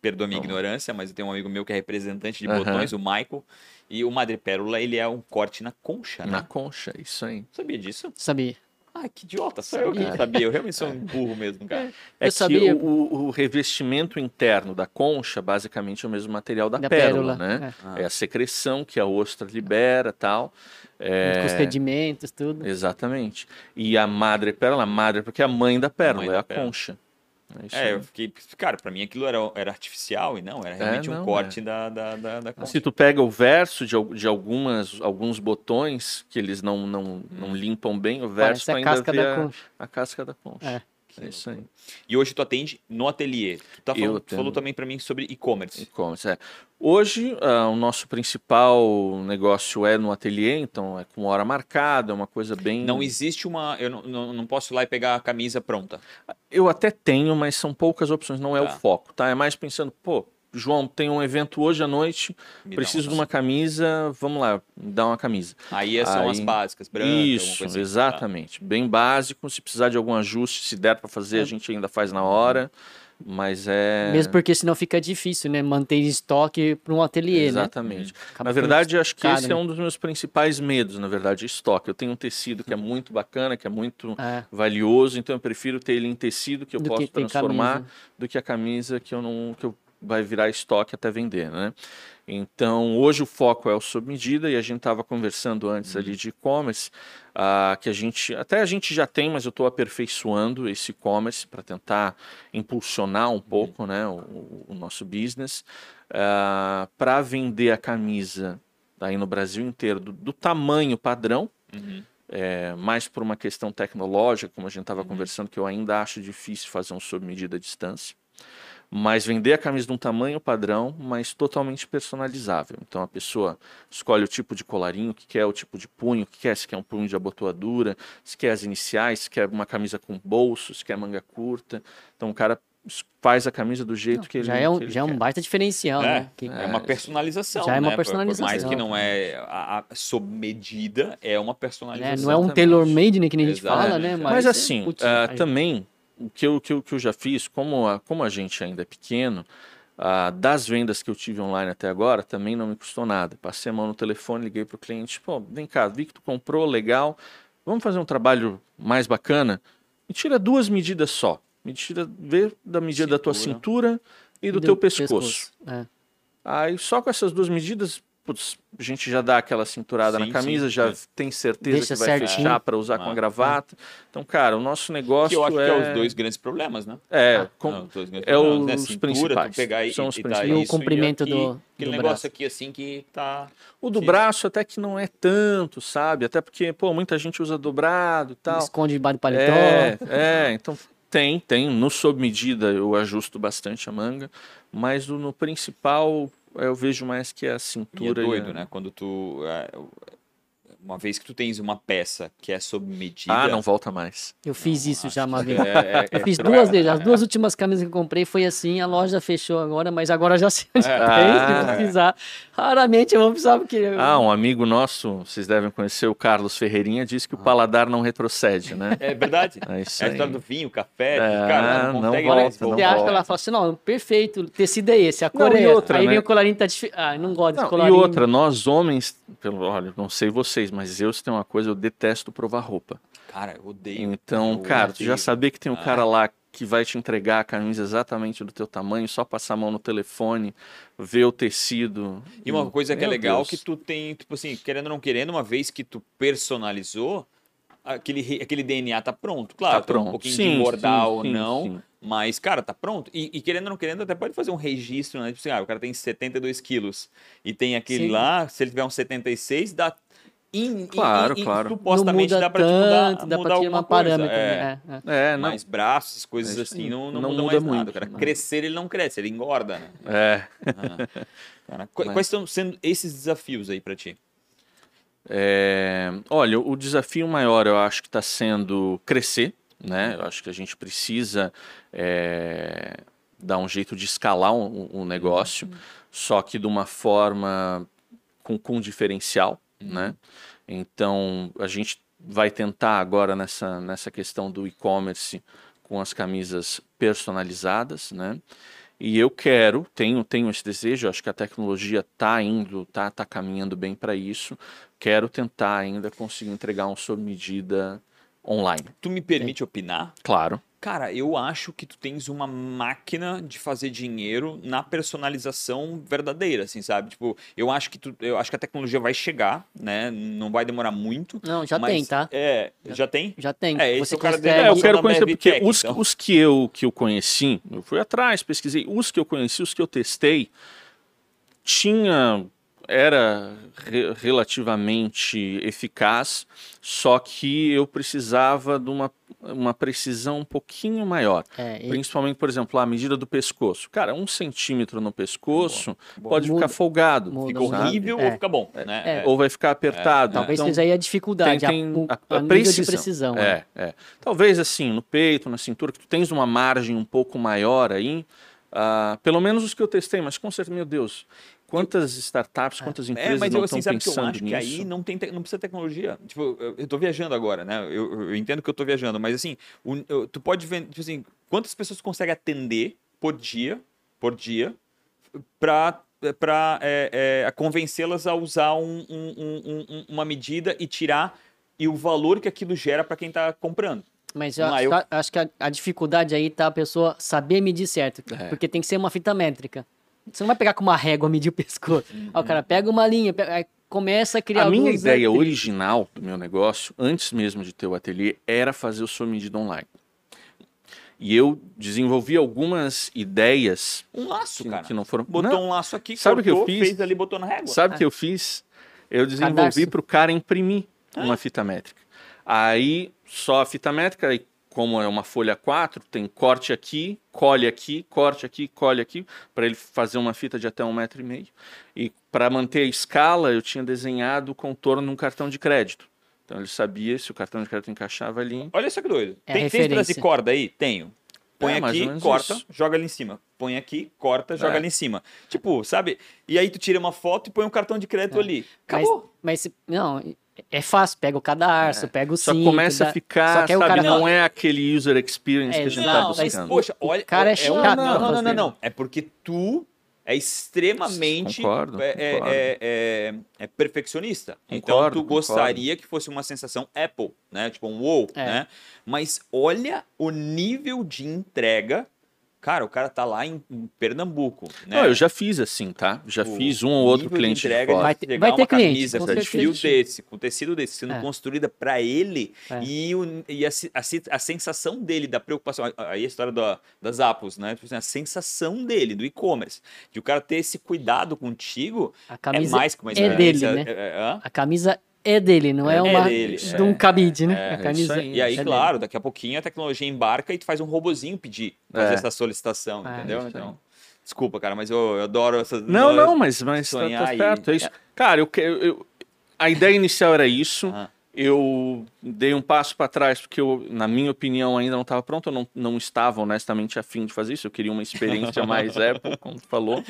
perdoa minha ignorância, mas eu tenho um amigo meu que é representante de botões, o Michael. E o madrepérola, ele é um corte na concha, né? Na concha, isso aí. Sabia disso? Sabia. Ai, que idiota, só eu que não sabia. Eu realmente sou um burro mesmo, cara. É Eu que sabia. O, o revestimento interno da concha, basicamente, é o mesmo material da, Da pérola, pérola, né? é. É. a secreção que a ostra libera tal. Com os É, sedimentos, tudo. exatamente. E a madre pérola, a madre, porque é a mãe da pérola, mãe é da a pérola. concha. É É, eu fiquei. Cara, pra mim aquilo era, era artificial e não, era realmente não, um corte da, da, da, da concha. Se tu pega o verso de, de algumas, alguns botões que eles não, não, não limpam bem, o verso Parece a ainda casca vê da a, concha. a casca da concha. É. É isso aí. E hoje tu atende no ateliê. Tu, tá falando, tu falou também pra mim sobre e-commerce. E-commerce, é. Hoje, ah, o nosso principal negócio é no ateliê, então é com hora marcada, é uma coisa bem. Não existe uma. Eu não, não, não posso ir lá e pegar a camisa pronta. Eu até tenho, mas são poucas opções, não é Tá. o foco, tá? É mais pensando, pô, João, tem um evento hoje à noite, Me preciso uma- de uma camisa, vamos lá, dá uma camisa. Aí são as Aí- básicas, branca, Isso, coisa assim, tá? exatamente. Bem básico, se precisar de algum ajuste, se der para fazer, a gente ainda faz na hora, mas é... Mesmo porque senão fica difícil, né? Manter estoque para um ateliê, né? Exatamente. Acaba Na verdade, acho que caro, esse é né? um dos meus principais medos, na verdade, estoque. Eu tenho um tecido que é muito bacana, que é muito É. valioso, então eu prefiro ter ele em tecido que eu Do posso que transformar do que a camisa que eu não que eu vai virar estoque até vender, né? Então, hoje o foco é o sob medida e a gente estava conversando antes ali de e-commerce, ah, que a gente até a gente já tem, mas eu estou aperfeiçoando esse e-commerce para tentar impulsionar um pouco, né, o, o nosso business, para vender a camisa aí no Brasil inteiro do, do tamanho padrão, Uhum. é, mais por uma questão tecnológica, como a gente estava conversando, que eu ainda acho difícil fazer um sob medida à distância. Mas vender a camisa de um tamanho padrão, mas totalmente personalizável. Então a pessoa escolhe o tipo de colarinho que quer, o tipo de punho que quer, se quer um punho de abotoadura, se quer as iniciais, se quer uma camisa com bolso, se quer manga curta. Então o cara faz a camisa do jeito que ele Já é um, já é um baita diferencial, É, né? Que- é uma personalização. Já é uma né? Por- Por personalização. mais que não é a, a sob medida, é uma personalização. Não é um Exatamente. tailor-made, né, que nem a gente Exatamente. fala, né? Mas, é- assim, putz, ah, aí- também, o que eu, que, eu, que eu já fiz, como a, como a gente ainda é pequeno, ah, das vendas que eu tive online até agora, também não me custou nada. Passei a mão no telefone, liguei para o cliente, pô, vem cá, vi que tu comprou, legal, vamos fazer um trabalho mais bacana? Me tira duas medidas só. Me tira, vê da medida da tua Cintura. cintura e do, teu pescoço. É. Aí só com essas duas medidas, putz, a gente já dá aquela cinturada Sim, na camisa, sim, já é. tem certeza Deixa que vai certinho. fechar para usar com Ah, a gravata. Então, cara, o nosso Que negócio eu acho é... que é os dois grandes problemas, né? É, com- Não, os dois grandes é problemas, né? os Cintura, principais. Pegar e, São os e principais. E o comprimento aqui, do- Aquele do negócio braço. aqui assim que tá... o do Sim. braço até que não é tanto, sabe? Até porque, pô, muita gente usa dobrado e tal. Esconde debaixo do paletó. É, é, então tem, tem. No sob medida eu ajusto bastante a manga, mas o- no principal eu vejo mais que é a E é cintura. e doido, a- né? Quando tu... é, Uma vez que tu tens uma peça que é sob medida... Ah, não volta mais. Eu fiz isso já uma vez. É, é, Eu é fiz cruel, duas vezes. né? As duas últimas camisas que eu comprei foi assim. A loja fechou agora, mas agora já sei onde É. tem, Ah. se precisar. Raramente eu vou precisar, porque... Ah, um amigo nosso, vocês devem conhecer, o Carlos Ferreirinha, disse que o paladar não retrocede, né? É verdade. É isso É a história do vinho, café, É, cara, não não consegue volta, mais não Você acha que volta. ela fala assim, não, perfeito, o tecido é esse, a cor Não, é e outra, Aí né? vem o colarinho tá difícil. Ah, não gosto Não, desse e colarinho. outra, nós homens, pelo, olha, não sei vocês, mas eu se tem uma coisa, eu detesto provar roupa. Cara, eu odeio. Então, eu cara, tu já odeio. saber que tem um Ah. cara lá que vai te entregar a camisa exatamente do teu tamanho, só passar a mão no telefone, ver o tecido. E uma coisa que é legal Deus. que tu tem, tipo assim, querendo ou não querendo, uma vez que tu personalizou, aquele, aquele DNA tá pronto. Claro, Tá tem um pronto. pouquinho Sim, de engordar sim, ou sim, não, sim. mas, cara, tá pronto. E, e querendo ou não querendo, até pode fazer um registro, né? Tipo assim, ah, o cara tem 72 quilos e tem aquele Sim. lá, se ele tiver um 76, dá. In, Claro, in- in- claro. não Supostamente muda dá pra te tanto, mudar, dá mudar pra tirar alguma coisa. parâmetro. é. né? É, é. É, não. Mais braços, coisas É assim, não, não, Não muda, muda mais muito, nada. O cara né? crescer, ele não cresce, ele engorda, né? É. Ah. Cara, Mas- Quais estão sendo esses desafios aí pra ti? É, olha, o desafio maior eu acho que está sendo crescer, né? Eu acho que a gente precisa é, dar um jeito de escalar um, um negócio, só que de uma forma com, com diferencial, né? Então a gente vai tentar agora nessa, nessa questão do e-commerce com as camisas personalizadas, né? E eu quero, tenho, tenho esse desejo, acho que a tecnologia está indo, está tá caminhando bem para isso. Quero tentar ainda conseguir entregar um sob medida online. Tu me permite opinar? Claro. Cara, eu acho que tu tens uma máquina de fazer dinheiro na personalização verdadeira, assim, sabe? Tipo, eu acho que tu, eu acho que a tecnologia vai chegar, né? Não vai demorar muito. Não, já mas, tem, tá? É, já, já tem? Já tem. É, esse Você é o cara consegue... É, eu quero conhecer, porque Tech, os, então. os que, eu, que eu conheci, eu fui atrás, pesquisei, os que eu conheci, os que eu testei, tinha era re- relativamente eficaz, só que eu precisava de uma, uma precisão um pouquinho maior. É, e- Principalmente, por exemplo, a medida do pescoço. Cara, um centímetro no pescoço Boa. pode Muda- ficar folgado. muda Fica horrível É. ou fica bom, né? É. Ou vai ficar apertado. Talvez Então, seja aí a dificuldade, tem, tem a, a, a, a precisão. de precisão. né? É, é. Talvez assim, no peito, na cintura, que tu tens uma margem um pouco maior aí. ah, pelo menos os que eu testei, mas com certeza, meu Deus, quantas startups, quantas É, empresas mas não eu estão assim, sabe que eu pensando acho que nisso? aí não, tem te- não precisa tecnologia. Tipo, eu, tô viajando agora, né? Eu, eu entendo que eu tô viajando, mas assim, o- eu- tu pode ver, tipo assim, quantas pessoas consegue atender por dia, por dia, pra, pra é, é, convencê-las a usar um- um- um- um- uma medida e tirar e o valor que aquilo gera para quem tá comprando. Mas eu, acho, eu- que a- acho que a, a dificuldade aí tá a pessoa saber medir certo. É. Porque tem que ser uma fita métrica. Você não vai pegar com uma régua medir o pescoço. Aí o cara pega uma linha, pega- começa a criar A minha ideia original do meu negócio, antes mesmo de ter o ateliê, era fazer o sua medida online. E eu desenvolvi algumas ideias Um laço, que, cara. que não foram. Botou Não, um laço aqui, Sabe o que eu cortou, fiz? fez ali, botou na régua. Sabe o que eu fiz? Eu desenvolvi para o cara imprimir uma fita métrica. Aí, só a fita métrica, aí, como é uma folha 4, tem corte aqui, colhe aqui, corte aqui, colhe aqui, para ele fazer uma fita de até um metro e meio. E para manter a escala, eu tinha desenhado o contorno num cartão de crédito. Então ele sabia se o cartão de crédito encaixava ali. Olha só que doido. É tem, tem pedaço de corda aí? Tenho. Põe É, aqui, corta, isso. joga ali em cima. Põe aqui, corta, joga É. ali em cima. Tipo, sabe? E aí tu tira uma foto e põe um cartão de crédito ali. Mas, Acabou. mas se- não, é fácil. Pega o cadarço, pega o Só cinto. começa dá- a ficar, Só que aí o sabe, cara não fala- é aquele user experience É, que a gente não, tá não, mas, buscando. poxa, olha. cara é um- chato Não, não, não, não, não. É porque tu é extremamente Concordo, é, é- concordo. é- é- é perfeccionista. Concordo, então tu concordo. gostaria que fosse uma sensação Apple, né? Tipo um wow, É. né? Mas olha o nível de entrega. Cara, o cara tá lá em, em Pernambuco, né? Não, eu já fiz assim, tá? Já O fiz um ou outro de cliente de entrega fora. Vai ter- pegar vai ter uma cliente, camisa com de fio desse, com tecido desse, sendo É. construída para ele É. e, o- e a, a a sensação dele, da preocupação. Aí a história da- das Apples, né? Tipo assim, a sensação dele, do e-commerce. De o cara ter esse cuidado contigo A é camisa mais que uma é experiência. dele, né? é- é-? A camisa é dele, não é, É uma dele, de é. um cabide, né? É, a aí. E aí, é dele. claro, daqui a pouquinho a tecnologia embarca e tu faz um robozinho pedir, fazer É. essa solicitação, É, entendeu? Então, desculpa, cara, mas eu, eu adoro essas. Não, não, mas, mas tá, sonhar tá e- certo. É isso. Cara, eu, que- eu, eu- a ideia inicial era isso. Aham. Eu dei um passo para trás porque eu, na minha opinião, ainda não estava pronto. Eu não, não estava honestamente afim de fazer isso. Eu queria uma experiência mais Apple, como tu falou.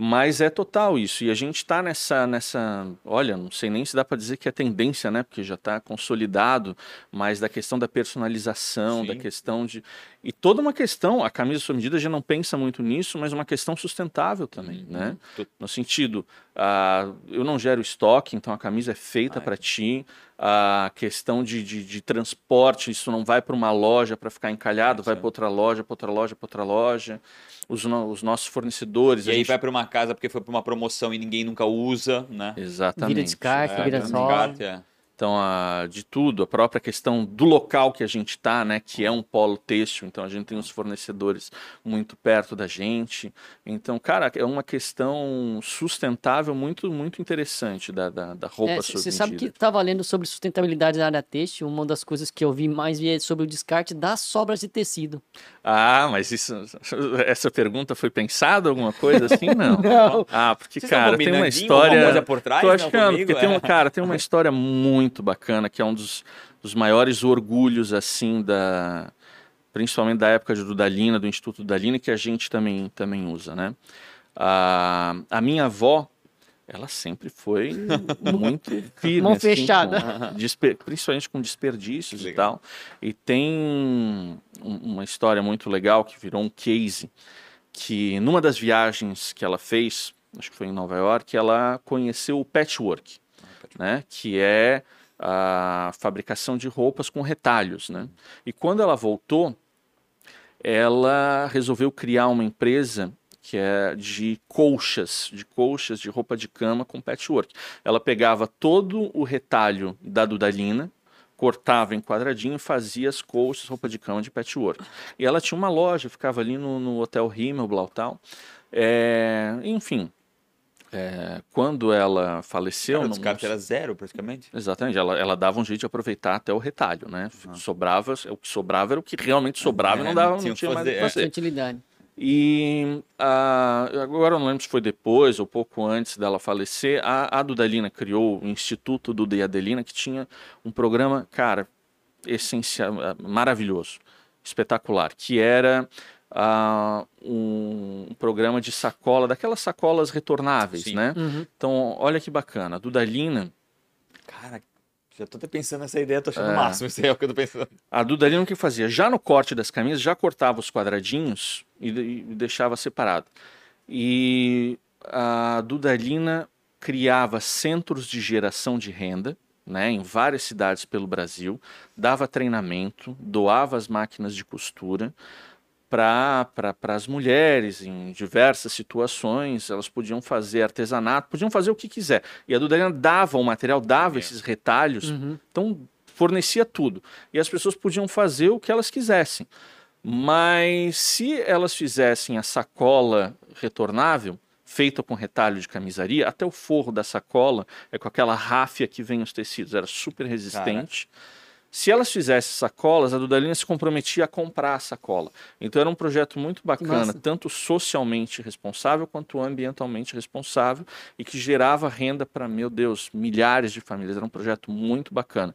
Mas é total isso. E a gente está nessa, nessa. Olha, não sei nem se dá para dizer que é tendência, né? Porque já está consolidado, mas da questão da personalização, da Sim. questão de. E toda uma questão, a camisa sua medida já não pensa muito nisso, mas uma questão sustentável também, né? Tu- No sentido, ah, eu não gero estoque, então a camisa é feita Ah, é. para ti. A questão de, de, de transporte, isso não vai para uma loja para ficar encalhado, vai Isso. para outra loja, para outra loja, para outra loja. Os, no- os nossos fornecedores. E a aí gente- vai para uma casa porque foi para uma promoção e ninguém nunca usa, né? Exatamente. Vira descarte, É, vira né? só. Descarte, é. Então, a, de tudo, a própria questão do local que a gente está, né, que é um polo têxtil, então a gente tem os fornecedores muito perto da gente. Então, cara, é uma questão sustentável muito, muito interessante da, da, da roupa sob Você É, sabe que estava lendo sobre sustentabilidade na área têxtil, uma das coisas que eu vi mais é sobre o descarte das sobras de tecido. Ah, mas isso, essa pergunta foi pensada alguma coisa assim? Não. Não. Ah, porque, Vocês cara, tem uma história. coisa por trás, Tô achando, comigo? porque tem É. uma, cara, tem uma história muito bacana, que é um dos, dos maiores orgulhos, assim, da. Principalmente da época de Dudalina, do Instituto Dudalina, que a gente também, também usa, né? A, a minha avó, ela sempre foi muito firme. Mão assim, fechada. com principalmente com desperdícios e tal. E tem um- uma história muito legal que virou um case que numa das viagens que ela fez, acho que foi em Nova York, ela conheceu o patchwork, né? Que é a fabricação de roupas com retalhos, né? E quando ela voltou, ela resolveu criar uma empresa que é de colchas, de colchas de roupa de cama com patchwork. Ela pegava todo o retalho da Dudalina, cortava em quadradinho fazia as colchas, roupa de cama de patchwork. E ela tinha uma loja, ficava ali no, no Hotel Rimmel, tal. É, enfim, é, quando ela faleceu. Cara, o descarte era zero, praticamente. Exatamente, ela, ela dava um jeito de aproveitar até o retalho, né? Uhum. Sobrava, o que sobrava era o que realmente sobrava é, e não dava, não, não tinha fazer, mais fazer. utilidade. E agora eu não lembro se foi depois ou pouco antes dela falecer, a, a Dudalina criou o Instituto Duda Adelina, que tinha um programa, cara, essencial, maravilhoso, espetacular, que era uh, um, programa de sacola, daquelas sacolas retornáveis, Sim. né? Uhum. Então, olha que bacana. A Dudalina. Cara, já tô até pensando nessa ideia, tô achando é. máximo, isso é o que eu tô pensando. A Dudalina o que fazia? Já no corte das camisas, já cortava os quadradinhos e, e deixava separado. E a Dudalina criava centros de geração de renda, né, em várias cidades pelo Brasil, dava treinamento, doava as máquinas de costura, para pra, as mulheres em diversas situações, elas podiam fazer artesanato, podiam fazer o que quiser. E a Dudalina dava o material, dava é. esses retalhos, uhum. então fornecia tudo. E as pessoas podiam fazer o que elas quisessem. Mas se elas fizessem a sacola retornável, feita com retalho de camisaria, até o forro da sacola é com aquela ráfia que vem os tecidos, era super resistente. Cara se elas fizessem sacolas, a Dudalina se comprometia a comprar a sacola. Então era um projeto muito bacana, Nossa. tanto socialmente responsável quanto ambientalmente responsável e que gerava renda para, meu Deus, milhares de famílias. Era um projeto muito bacana.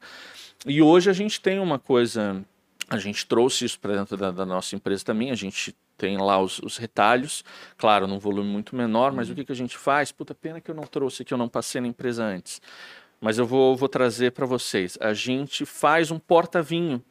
E hoje a gente tem uma coisa, a gente trouxe isso para dentro da, da, nossa empresa também, a gente tem lá os, os, retalhos, claro, num volume muito menor, mas uhum. o que, que a gente faz? Puta, pena que eu não trouxe, que eu não passei na empresa antes mas eu vou, vou trazer para vocês. A gente faz um porta-vinho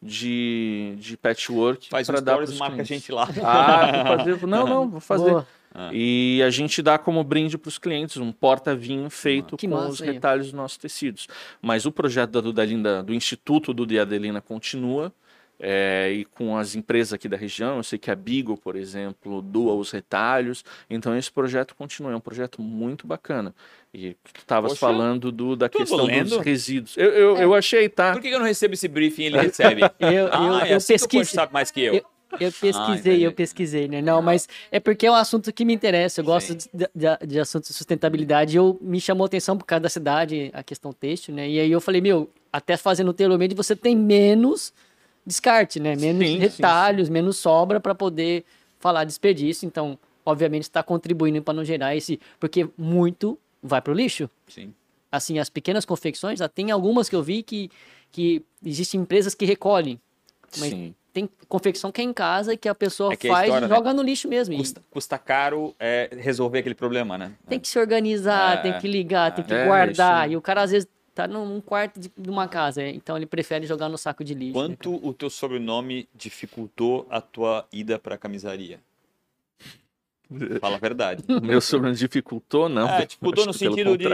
de, de patchwork para dar para marca a gente lá. Ah, vou fazer. Não, não, vou fazer. Ah. E a gente dá como brinde para os clientes um porta-vinho feito ah, com os retalhos dos nossos tecidos. Mas o projeto da Dudalinda, do Instituto do Diadelina continua. É, e com as empresas aqui da região, eu sei que a Bigo, por exemplo, doa os retalhos, então esse projeto continua, é um projeto muito bacana. E tu estavas falando do, da questão lendo? dos resíduos. Eu, eu, é. eu achei, tá? Por que eu não recebo esse briefing e ele recebe? eu, ah, eu, é assim eu pesquisei. sabe mais que eu. eu... Eu pesquisei, ah, eu pesquisei, né? Não, mas é porque é um assunto que me interessa. Eu gosto de, de, de, assuntos de sustentabilidade. Eu me chamou a atenção por causa da cidade, a questão têxtil, né? E aí eu falei, meu, até fazendo o tailor-made você tem menos descarte, né? Menos sim, retalhos, sim, sim. menos sobra para poder falar desperdício. Então, obviamente, está contribuindo para não gerar esse, porque muito vai para o lixo. Sim. Assim, as pequenas confecções, tem algumas que eu vi que, que existem empresas que recolhem. Mas Sim. tem confecção que é em casa e que a pessoa é que faz história, e joga né? no lixo mesmo. Custa, custa caro é, resolver aquele problema, né? Tem que se organizar, é, tem que ligar, tem que é, guardar. E o cara às vezes tá num quarto de, uma casa, então ele prefere jogar no saco de lixo. Né, Quanto né, o teu sobrenome dificultou a tua ida para a camisaria? Fala a verdade. O meu sobrenome dificultou, não. É, dificultou no sentido de,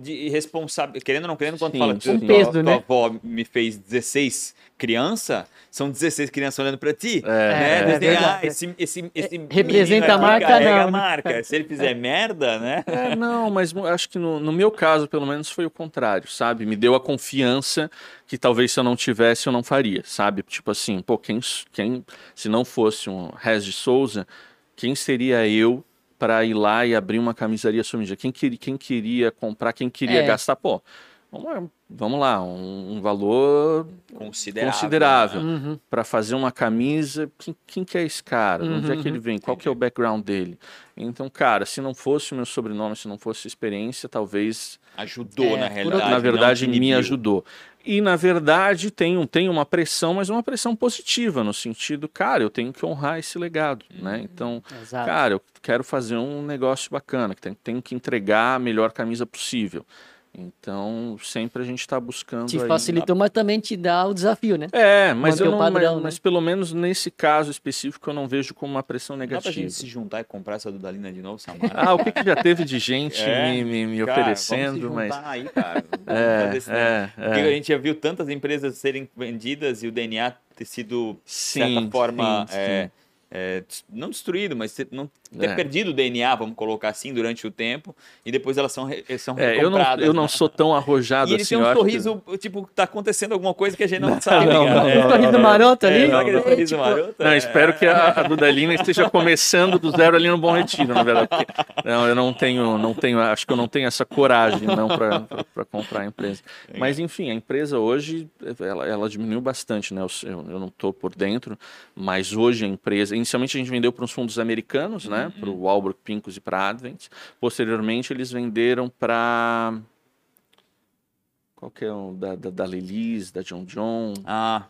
de responsável. Querendo ou não querendo, quando sim, fala que um peso, tua, né? avó me fez 16 criança, são 16 crianças olhando para ti. É, né? É, é ah, esse, esse, esse é, Representa a marca, não. a né? marca. Se ele fizer merda, né? É, não, mas acho que no, no meu caso, pelo menos, foi o contrário, sabe? Me deu a confiança que talvez se eu não tivesse, eu não faria, sabe? Tipo assim, pô, quem, quem se não fosse um Rez de Souza quem seria eu para ir lá e abrir uma camisaria sumida? Quem, queria, quem queria comprar, quem queria é. gastar? Pô, vamos, vamos lá, um, um valor considerável, considerável né? uhum. para fazer uma camisa. Quem, quem que é esse cara? Uhum. Onde é que ele vem? Qual que é o background dele? Então, cara, se não fosse o meu sobrenome, se não fosse experiência, talvez ajudou é, na realidade. Na verdade, me ajudou. E, na verdade, tem, tem uma pressão, mas uma pressão positiva, no sentido, cara, eu tenho que honrar esse legado, né? uhum. né? Então, Exato. cara, eu quero fazer um negócio bacana, que tenho, tenho que entregar a melhor camisa possível. Então, sempre a gente está buscando. Te aí- facilitou, mas também te dá o desafio, né? É, mas, manter eu não, padrão, mas, né? mas pelo menos nesse caso específico eu não vejo como uma pressão Dá pra negativa. gente se juntar e comprar essa Dudalina de novo, Samara? Ah, o que, que já teve de gente É, me, me, me Cara, oferecendo, vamos se mas. aí, cara. É, é, Porque a é. gente já viu tantas empresas serem vendidas e o DNA ter sido, de certa Sim, forma, sim, é, sim. é, des- não destruído, mas ter, não, ter É. perdido o DNA, vamos colocar assim, durante o tempo, e depois elas são, re- são É, eu não, eu não sou tão arrojado E ele assim. tem um acho que- sorriso, tipo, tá acontecendo alguma coisa que a gente não, sabe, não, não, É, não, Um sorriso maroto é, ali. é, sorriso tipo, maroto? Não, É. espero que a, a Dudalina esteja começando do zero ali no Bom Retiro, na verdade. porque- não, eu não tenho, não tenho, acho que eu não tenho essa coragem não para comprar a empresa. Mas enfim, a empresa hoje ela, ela diminuiu bastante, né? Eu, eu- eu não estou por dentro, mas hoje a empresa, inicialmente a gente vendeu para uns fundos americanos, né? Para o Walbrook Pincus e para a Advent. Posteriormente eles venderam para qual que é o da, da, da Lelis, da John John, Ah,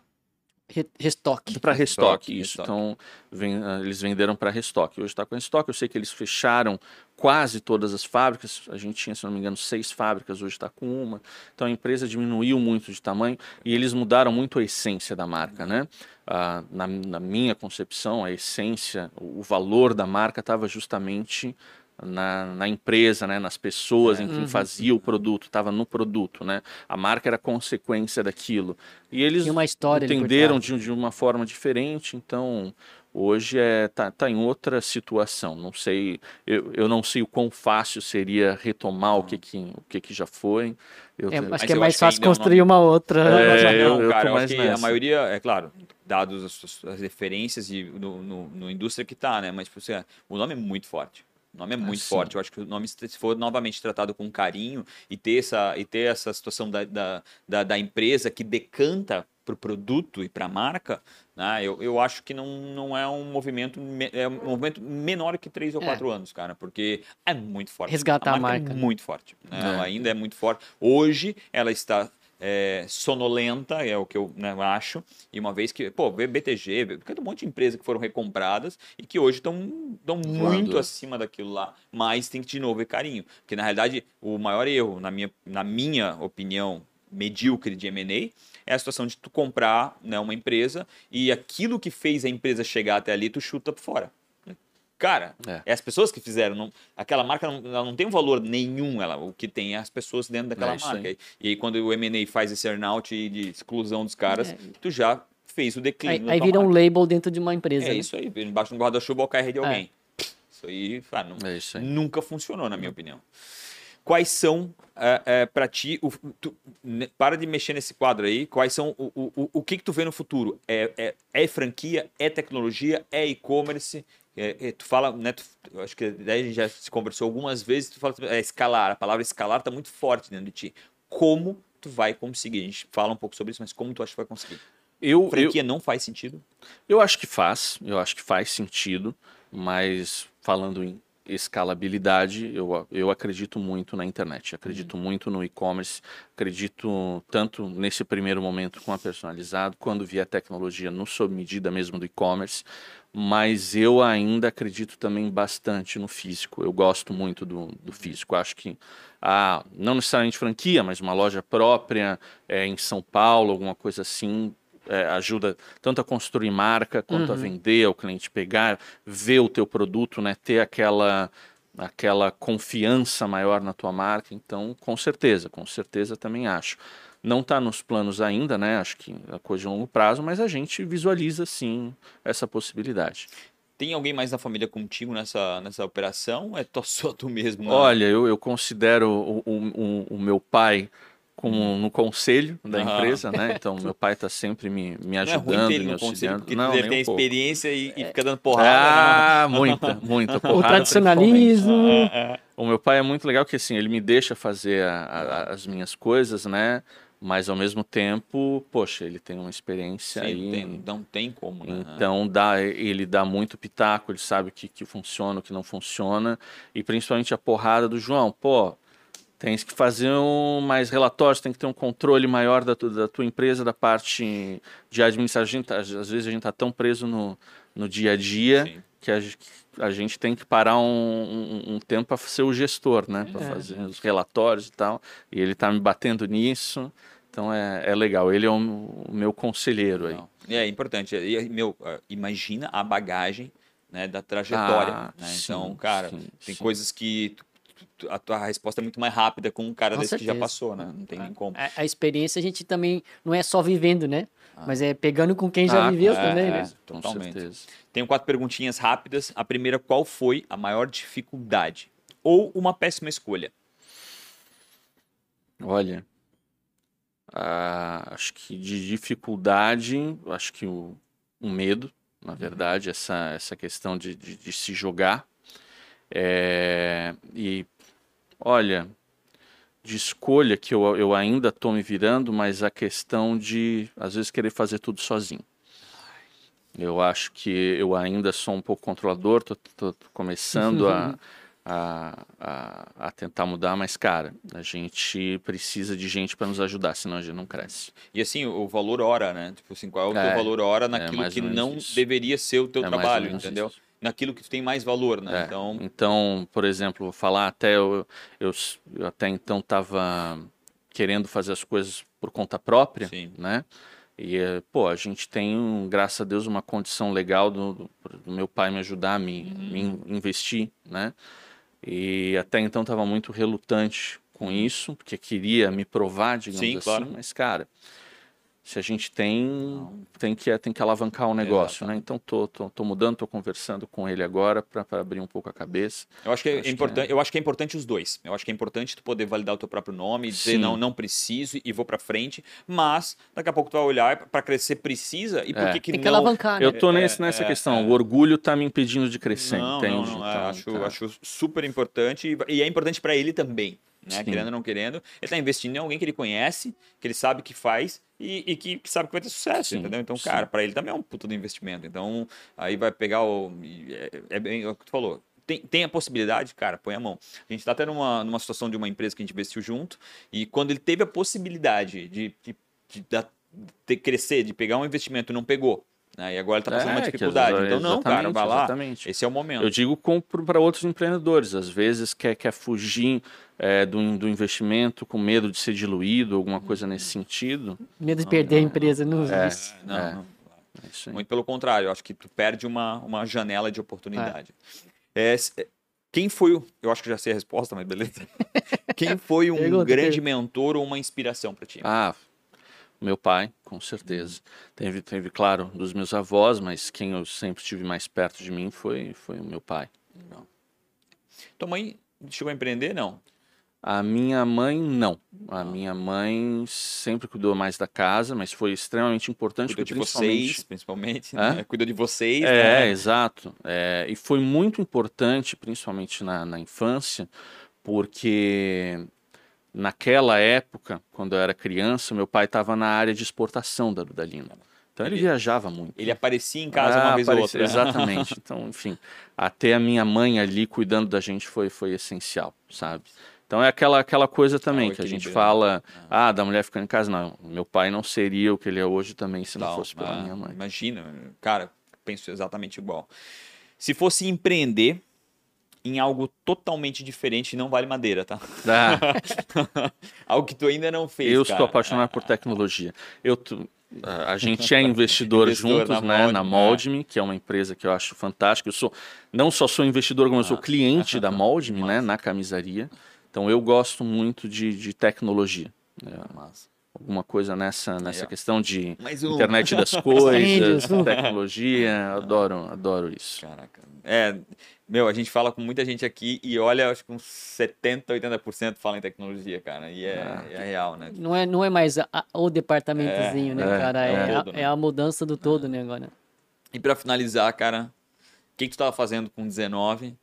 Restoque. para restoque, isso. restoque. Então, vem- ah, eles venderam para restoque. Hoje está com restoque. Eu sei que eles fecharam quase todas as fábricas. A gente tinha, se não me engano, seis fábricas, hoje está com uma. Então a empresa diminuiu muito de tamanho e eles mudaram muito a essência da marca, né? Ah, na, na minha concepção, a essência, o, o valor da marca estava justamente na, na empresa, né, nas pessoas em quem fazia o produto, estava no produto, né? A marca era consequência daquilo. E eles entenderam de, de uma forma diferente, então hoje é tá, tá em outra situação. Não sei, eu, eu não sei o quão fácil seria retomar o que que, o que, que já foi. Eu, É, acho Mas que é mais fácil é construir uma outra. É, eu- não, eu cara, eu mais acho que a nessa. maioria, é claro, dados as, as referências e no, no, no indústria que tá, né? Mas tipo, você, o nome é muito forte. O nome é muito sim. forte. Eu acho que o nome, se for novamente tratado com carinho e ter essa, e ter essa situação da, da, da, da empresa que decanta para o produto e para a marca, né? eu, eu acho que não, não é um movimento me- é um movimento menor que três ou É. quatro anos, cara, porque é muito forte. Resgatar a marca, É né? muito forte. né? É. Ela ainda é muito forte. Hoje ela está é, sonolenta, é o que eu né, acho. E uma vez que, pô, BTG, vê- porque tem um monte de empresas que foram recompradas e que hoje estão muito acima daquilo lá. Mas tem que, de novo, ver carinho. Porque, na realidade, o maior erro, na minha, na minha opinião, medíocre de M&A, é a situação de tu comprar né, uma empresa e aquilo que fez a empresa chegar até ali, tu chuta por fora. Cara, É. é. as pessoas que fizeram. Não, aquela marca não, ela não tem um valor nenhum. Ela, o que tem é as pessoas dentro daquela É marca. aí. E, aí, quando o M&A faz esse earnout de exclusão dos caras, É. tu já fez o declínio. Aí, aí vira um marca. label dentro de uma empresa. É né? isso aí. Embaixo de um guarda-chuva ao carro de É. alguém. Isso aí, cara, não, É isso aí. nunca funcionou, na minha opinião. Quais são, é, é, para ti, o, tu- ne- para de mexer nesse quadro aí, quais são, o, o, o, o que que tu vê no futuro? É, é, é franquia, é tecnologia, é e-commerce? É, é, tu fala, né, tu- eu acho que daí a gente já se conversou algumas vezes, tu fala, é escalar, a palavra escalar tá muito forte dentro de ti. Como tu vai conseguir? A gente fala um pouco sobre isso, mas como tu acha que vai conseguir? Eu, eu, Franquia não faz sentido? eu acho que faz, eu acho que faz sentido, mas falando em escalabilidade, eu, eu acredito muito na internet, acredito muito no e-commerce, acredito tanto nesse primeiro momento com a personalizado, quando vier tecnologia no sob medida mesmo do e-commerce, mas eu ainda acredito também bastante no físico. Eu gosto muito do, do físico. Acho que a, não necessariamente franquia, mas uma loja própria é, em São Paulo, alguma coisa assim, é, ajuda tanto a construir marca quanto a vender, ao cliente pegar, ver o teu produto, né, ter aquela aquela confiança maior na tua marca. Então, com certeza, com certeza também acho. Não está nos planos ainda, né? Acho que é coisa de longo prazo, mas a gente visualiza sim essa possibilidade. Tem alguém mais da família contigo nessa, nessa operação? É só tu mesmo? né? Olha, eu, eu considero o, o, o- o meu pai como no conselho da Aham. empresa, né? Então, meu pai está sempre me, me não é ruim ajudando, ter ele me no conselho, auxiliando. porque Não, ele tem um experiência e, e fica dando porrada. né? Ah, muita, muita. O porrada, tradicionalismo. É, O meu pai é muito legal que assim, ele me deixa fazer a- a- as minhas coisas, né? Mas ao mesmo tempo, poxa, ele tem uma experiência Sim, aí. não, tem, não tem como, né? Então dá, ele dá muito pitaco, ele sabe o que, que funciona, o que não funciona. E principalmente a porrada do João, pô, tens que fazer um, mais relatórios, tem que ter um controle maior da, tu- da tua empresa, da parte de administração. Tá- Às vezes a gente está tão preso no, no dia a dia Sim. que a, a gente tem que parar um, um, um tempo para ser o gestor, né? Para é. fazer os relatórios e tal. E ele está me batendo nisso. Então é, é legal. Ele é o, o meu conselheiro aí. É importante. E, meu, ah, imagina a bagagem né, da trajetória. Ah, né? sim, então, cara, sim, tem sim. coisas que a tua resposta é muito mais rápida com um cara com desse certeza. que já passou, né? Não tem nem como. A, a, experiência a gente também não é só vivendo, né? Ah. Mas é pegando com quem já ah, viveu é, também, né? É, totalmente. Tenho quatro perguntinhas rápidas. A primeira, qual foi a maior dificuldade? Ou uma péssima escolha? Olha, ah, acho que de dificuldade, acho que o, o medo, na uhum. verdade, essa, essa questão de, de, de se jogar. É, e olha, de escolha que eu, eu ainda estou me virando, mas a questão de, às vezes, querer fazer tudo sozinho. Eu acho que eu ainda sou um pouco controlador, estou começando a, a, a, a, tentar mudar, mas, cara, a gente precisa de gente para nos ajudar, senão a gente não cresce. E assim, o valor hora, né? Tipo assim, qual é o é, teu valor hora é naquilo é que não isso. deveria ser o teu é trabalho, entendeu? Isso naquilo que tem mais valor, né? É, então... então, por exemplo, falar até eu, eu, eu até então estava querendo fazer as coisas por conta própria, Sim. né? E, pô, a gente tem, graças a Deus, uma condição legal do, do, do meu pai me ajudar a me, uhum. me investir, né? E até então estava muito relutante com isso, porque queria me provar, digamos Sim, assim, claro. mas, cara, se a gente tem, tem que, tem que alavancar o negócio, né? Então tô, tô, tô mudando, tô conversando com ele agora para abrir um pouco a cabeça. Eu acho que é, acho importante, que é... eu acho que é importante os dois. Eu acho que é importante tu poder validar o teu próprio nome, dizer Sim. não, não preciso e vou para frente, mas daqui a pouco tu vai olhar para crescer precisa e por é. que que tem não? que alavancar. Né? Eu tô nesse, nessa é, questão. É. O orgulho tá me impedindo de crescer, não, entende? Não, não, é, então, acho, tá. acho super importante e é importante para ele também né? Querendo ou não querendo. Ele está investindo em alguém que ele conhece, que ele sabe que faz e, e que, que, sabe que vai ter sucesso, sim, entendeu? Então, sim. cara, para ele também é um puta do investimento. Então, aí vai pegar o. É, é bem é o que tu falou. Tem, tem, a possibilidade, cara, põe a mão. A gente está até numa, numa situação de uma empresa que a gente investiu junto, e quando ele teve a possibilidade de, de, de, de crescer, de pegar um investimento e não pegou, né? E agora ele está passando é, uma dificuldade. então, não, cara, vai lá. Exatamente. Esse é o momento. Eu digo para outros empreendedores, às vezes quer, quer fugir é, do, do investimento com medo de ser diluído, alguma coisa nesse sentido. Medo de não, perder não, a empresa, não é, não, é, não. É Muito pelo contrário, eu acho que tu perde uma, uma janela de oportunidade. É. é quem foi o. Eu acho que já sei a resposta, mas beleza. Quem foi um grande mentor ou uma inspiração para ti? Ah, meu pai, com certeza. Teve, teve, claro, dos meus avós, mas quem eu sempre estive mais perto de mim foi, foi o meu pai. Não. Tua mãe chegou a empreender, não? A minha mãe, não. A minha mãe sempre cuidou mais da casa, mas foi extremamente importante. Cuidou de vocês, principalmente. Né? Cuidou de vocês. É, né? exato. É, e foi muito importante, principalmente na, na infância, porque naquela época, quando eu era criança, meu pai estava na área de exportação da Dudalina. Então ele, ele, viajava muito. Ele aparecia em casa ah, uma vez aparecia, ou outra. Exatamente. Então, enfim, até a minha mãe ali cuidando da gente foi, foi essencial, sabe? Então é aquela, aquela coisa também é que a gente fala, ah. ah, da mulher ficando em casa. Não, meu pai não seria o que ele é hoje também se não, não fosse pela ah, minha mãe. Imagina, cara, penso exatamente igual. Se fosse empreender, em algo totalmente diferente não vale madeira, tá? Ah. algo que tu ainda não fez. Eu cara. sou apaixonado por tecnologia. Eu a gente é investidor, investidor juntos, na né, na Moldme, que é uma empresa que eu acho fantástica. Eu sou não só sou investidor, como ah. eu sou cliente da Moldme, né, na camisaria. Então eu gosto muito de, de tecnologia. É, Massa alguma coisa nessa, nessa questão de internet das coisas, tecnologia, adoro, adoro isso. Caraca. É, meu, a gente fala com muita gente aqui e olha, acho que uns 70, 80% fala em tecnologia, cara. E é, ah, é real, né? Não é, não é mais a, o departamentozinho, é, né, é, cara? É, é, todo, a, né? é, a, mudança do todo, né, agora. E para finalizar, cara, o que, que tu tava fazendo com 19?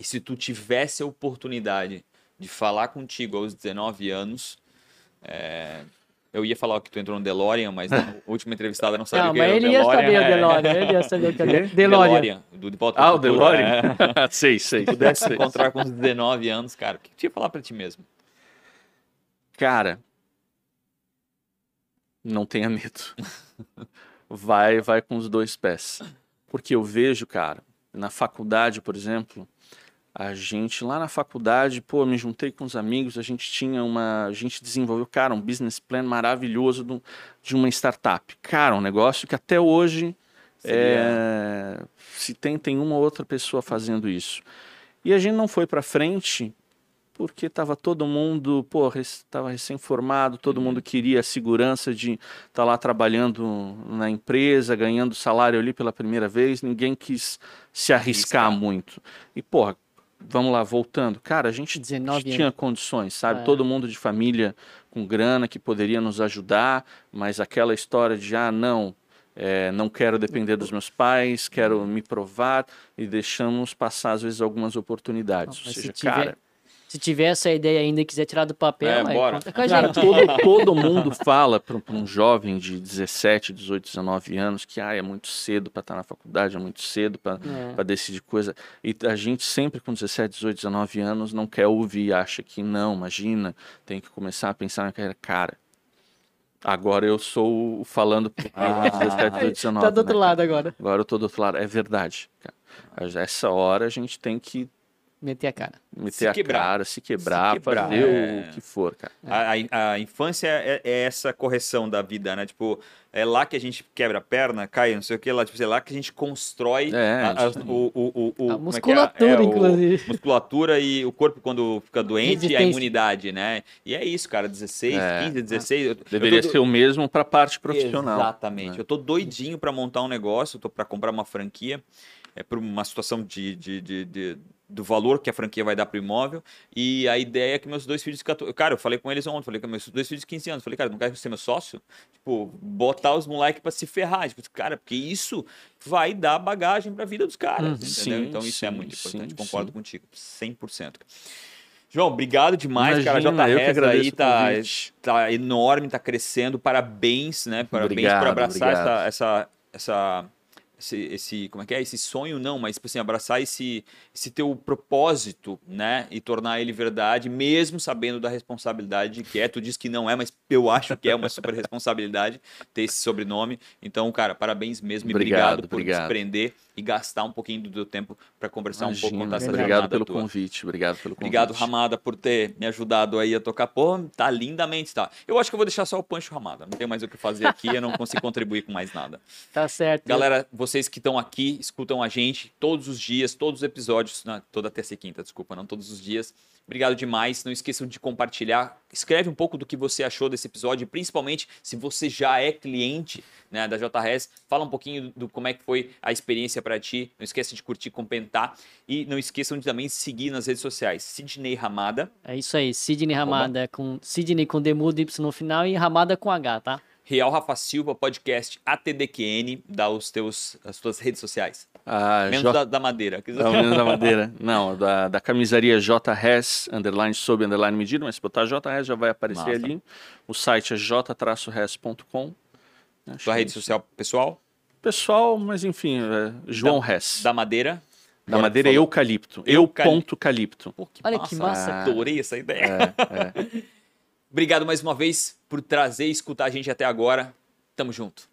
E se tu tivesse a oportunidade de falar contigo aos 19 anos, é, eu ia falar que tu entrou no DeLorean, mas na última entrevistada não sabia não, o que era o DeLorean. Não, mas ele ia saber o DeLorean, ele ia saber o que era DeLorean. DeLorean do, de ah, o DeLorean? É. sei, sei. Se pudesse sei. encontrar com uns 19 anos, cara, o que tu ia falar pra ti mesmo? Cara, não tenha medo. Vai, vai com os dois pés. Porque eu vejo, cara, na faculdade, por exemplo, a gente lá na faculdade, pô, me juntei com os amigos, a gente tinha uma, a gente desenvolveu, cara, um business plan maravilhoso do, de uma startup. Cara, um negócio que até hoje é, se tem tem uma outra pessoa fazendo isso. E a gente não foi para frente porque estava todo mundo, pô, estava recém-formado, todo uhum. mundo queria a segurança de estar tá lá trabalhando na empresa, ganhando salário ali pela primeira vez, ninguém quis se arriscar, arriscar. muito. E, porra, vamos lá, voltando. Cara, a gente, tinha condições, sabe? É. Todo mundo de família com grana que poderia nos ajudar, mas aquela história de, ah, não, é, não quero depender dos meus pais, quero me provar e deixamos passar, às vezes, algumas oportunidades. Não, Ou seja, se tiver, cara se tiver essa ideia ainda e quiser tirar do papel, é, bora. Cara, todo, todo mundo fala para um jovem de 17, 18, 19 anos que ah, é muito cedo para estar na faculdade, é muito cedo para é. decidir coisa. E a gente sempre com 17, 18, 19 anos não quer ouvir, acha que não, imagina, tem que começar a pensar na carreira. Cara, Agora eu sou falando ah, 17, 18, 19. Tá do outro né, lado agora. Agora eu tô do outro lado. É verdade. Cara. Essa hora a gente tem que Meter a cara. Meter se a quebrar. cara, se quebrar, se quebrar fazer é... o que for, cara. A, a infância é, é, essa correção da vida, né? Tipo, é lá que a gente quebra a perna, cai, não sei o que, lá, tipo, é lá que a gente constrói é, a, a, o, o, o, a é musculatura, é? inclusive. musculatura e o corpo quando fica doente e a imunidade, né? E é isso, cara, 16, 15, 16. Deveria tô... ser o mesmo para a parte profissional. Exatamente. Né? Eu tô doidinho para montar um negócio, tô para comprar uma franquia, é por uma situação de, de, de, de do valor que a franquia vai dar pro imóvel. E a ideia é que meus dois filhos. Cara, eu falei com eles ontem, falei com meus dois filhos de 15 anos. Falei, cara, não quero ser meu sócio? Tipo, botar os moleques para se ferrar. Tipo, cara, porque isso vai dar bagagem para a vida dos caras. Hum, entendeu? Sim, então isso é muito importante. Sim, Concordo sim. contigo. 100%. João, obrigado demais, Imagina, cara. JRS aí tá, tá enorme, tá crescendo. Parabéns, né? Parabéns obrigado, por abraçar essa, essa, essa esse, esse, como é que é? Esse sonho não mas tipo assim abraçar esse esse teu propósito né? E tornar ele verdade mesmo sabendo da responsabilidade que é. Tu diz que não é mas eu acho que é uma super responsabilidade ter esse sobrenome. Então cara parabéns mesmo obrigado, obrigado por obrigado. desprender e gastar um pouquinho do teu tempo para conversar Imagina, um pouco com essa Obrigado pelo tua. convite, obrigado pelo convite. Obrigado, Ramada, por ter me ajudado aí a tocar. Pô, tá lindamente, tá. Eu acho que eu vou deixar só o Pancho Ramada. Não tem mais o que fazer aqui, eu não consigo contribuir com mais nada. Tá certo. Galera, vocês que estão aqui, escutam a gente todos os dias, todos os episódios, na, toda terça e quinta, desculpa, não todos os dias. Obrigado demais. Não esqueçam de compartilhar. Escreve um pouco do que você achou desse episódio, principalmente se você já é cliente né, da JRS. Fala um pouquinho do, do como é que foi a experiência para ti. Não esqueça de curtir, comentar e não esqueçam de também seguir nas redes sociais. Sidney Ramada. É isso aí, Sidney Ramada com Sidney com Demudo Y no final e Ramada com H, tá? Real Rafa Silva Podcast ATDQN, dá os teus, as tuas redes sociais. Ah, menos J... da, da, Madeira. Não, menos da Madeira. Não, da, da camisaria JRES, underline, sob, underline, medida, mas se botar JRES já vai aparecer Massa. ali. O site é j-res.com. Tua rede social pessoal? Pessoal, mas enfim, é João da, Res. Da Madeira? Da Agora madeira é eucalipto. Eu ponto calipto. Pô, que Olha massa. que massa. Ah, Adorei essa ideia. É, é. Obrigado mais uma vez por trazer e escutar a gente até agora. Tamo junto.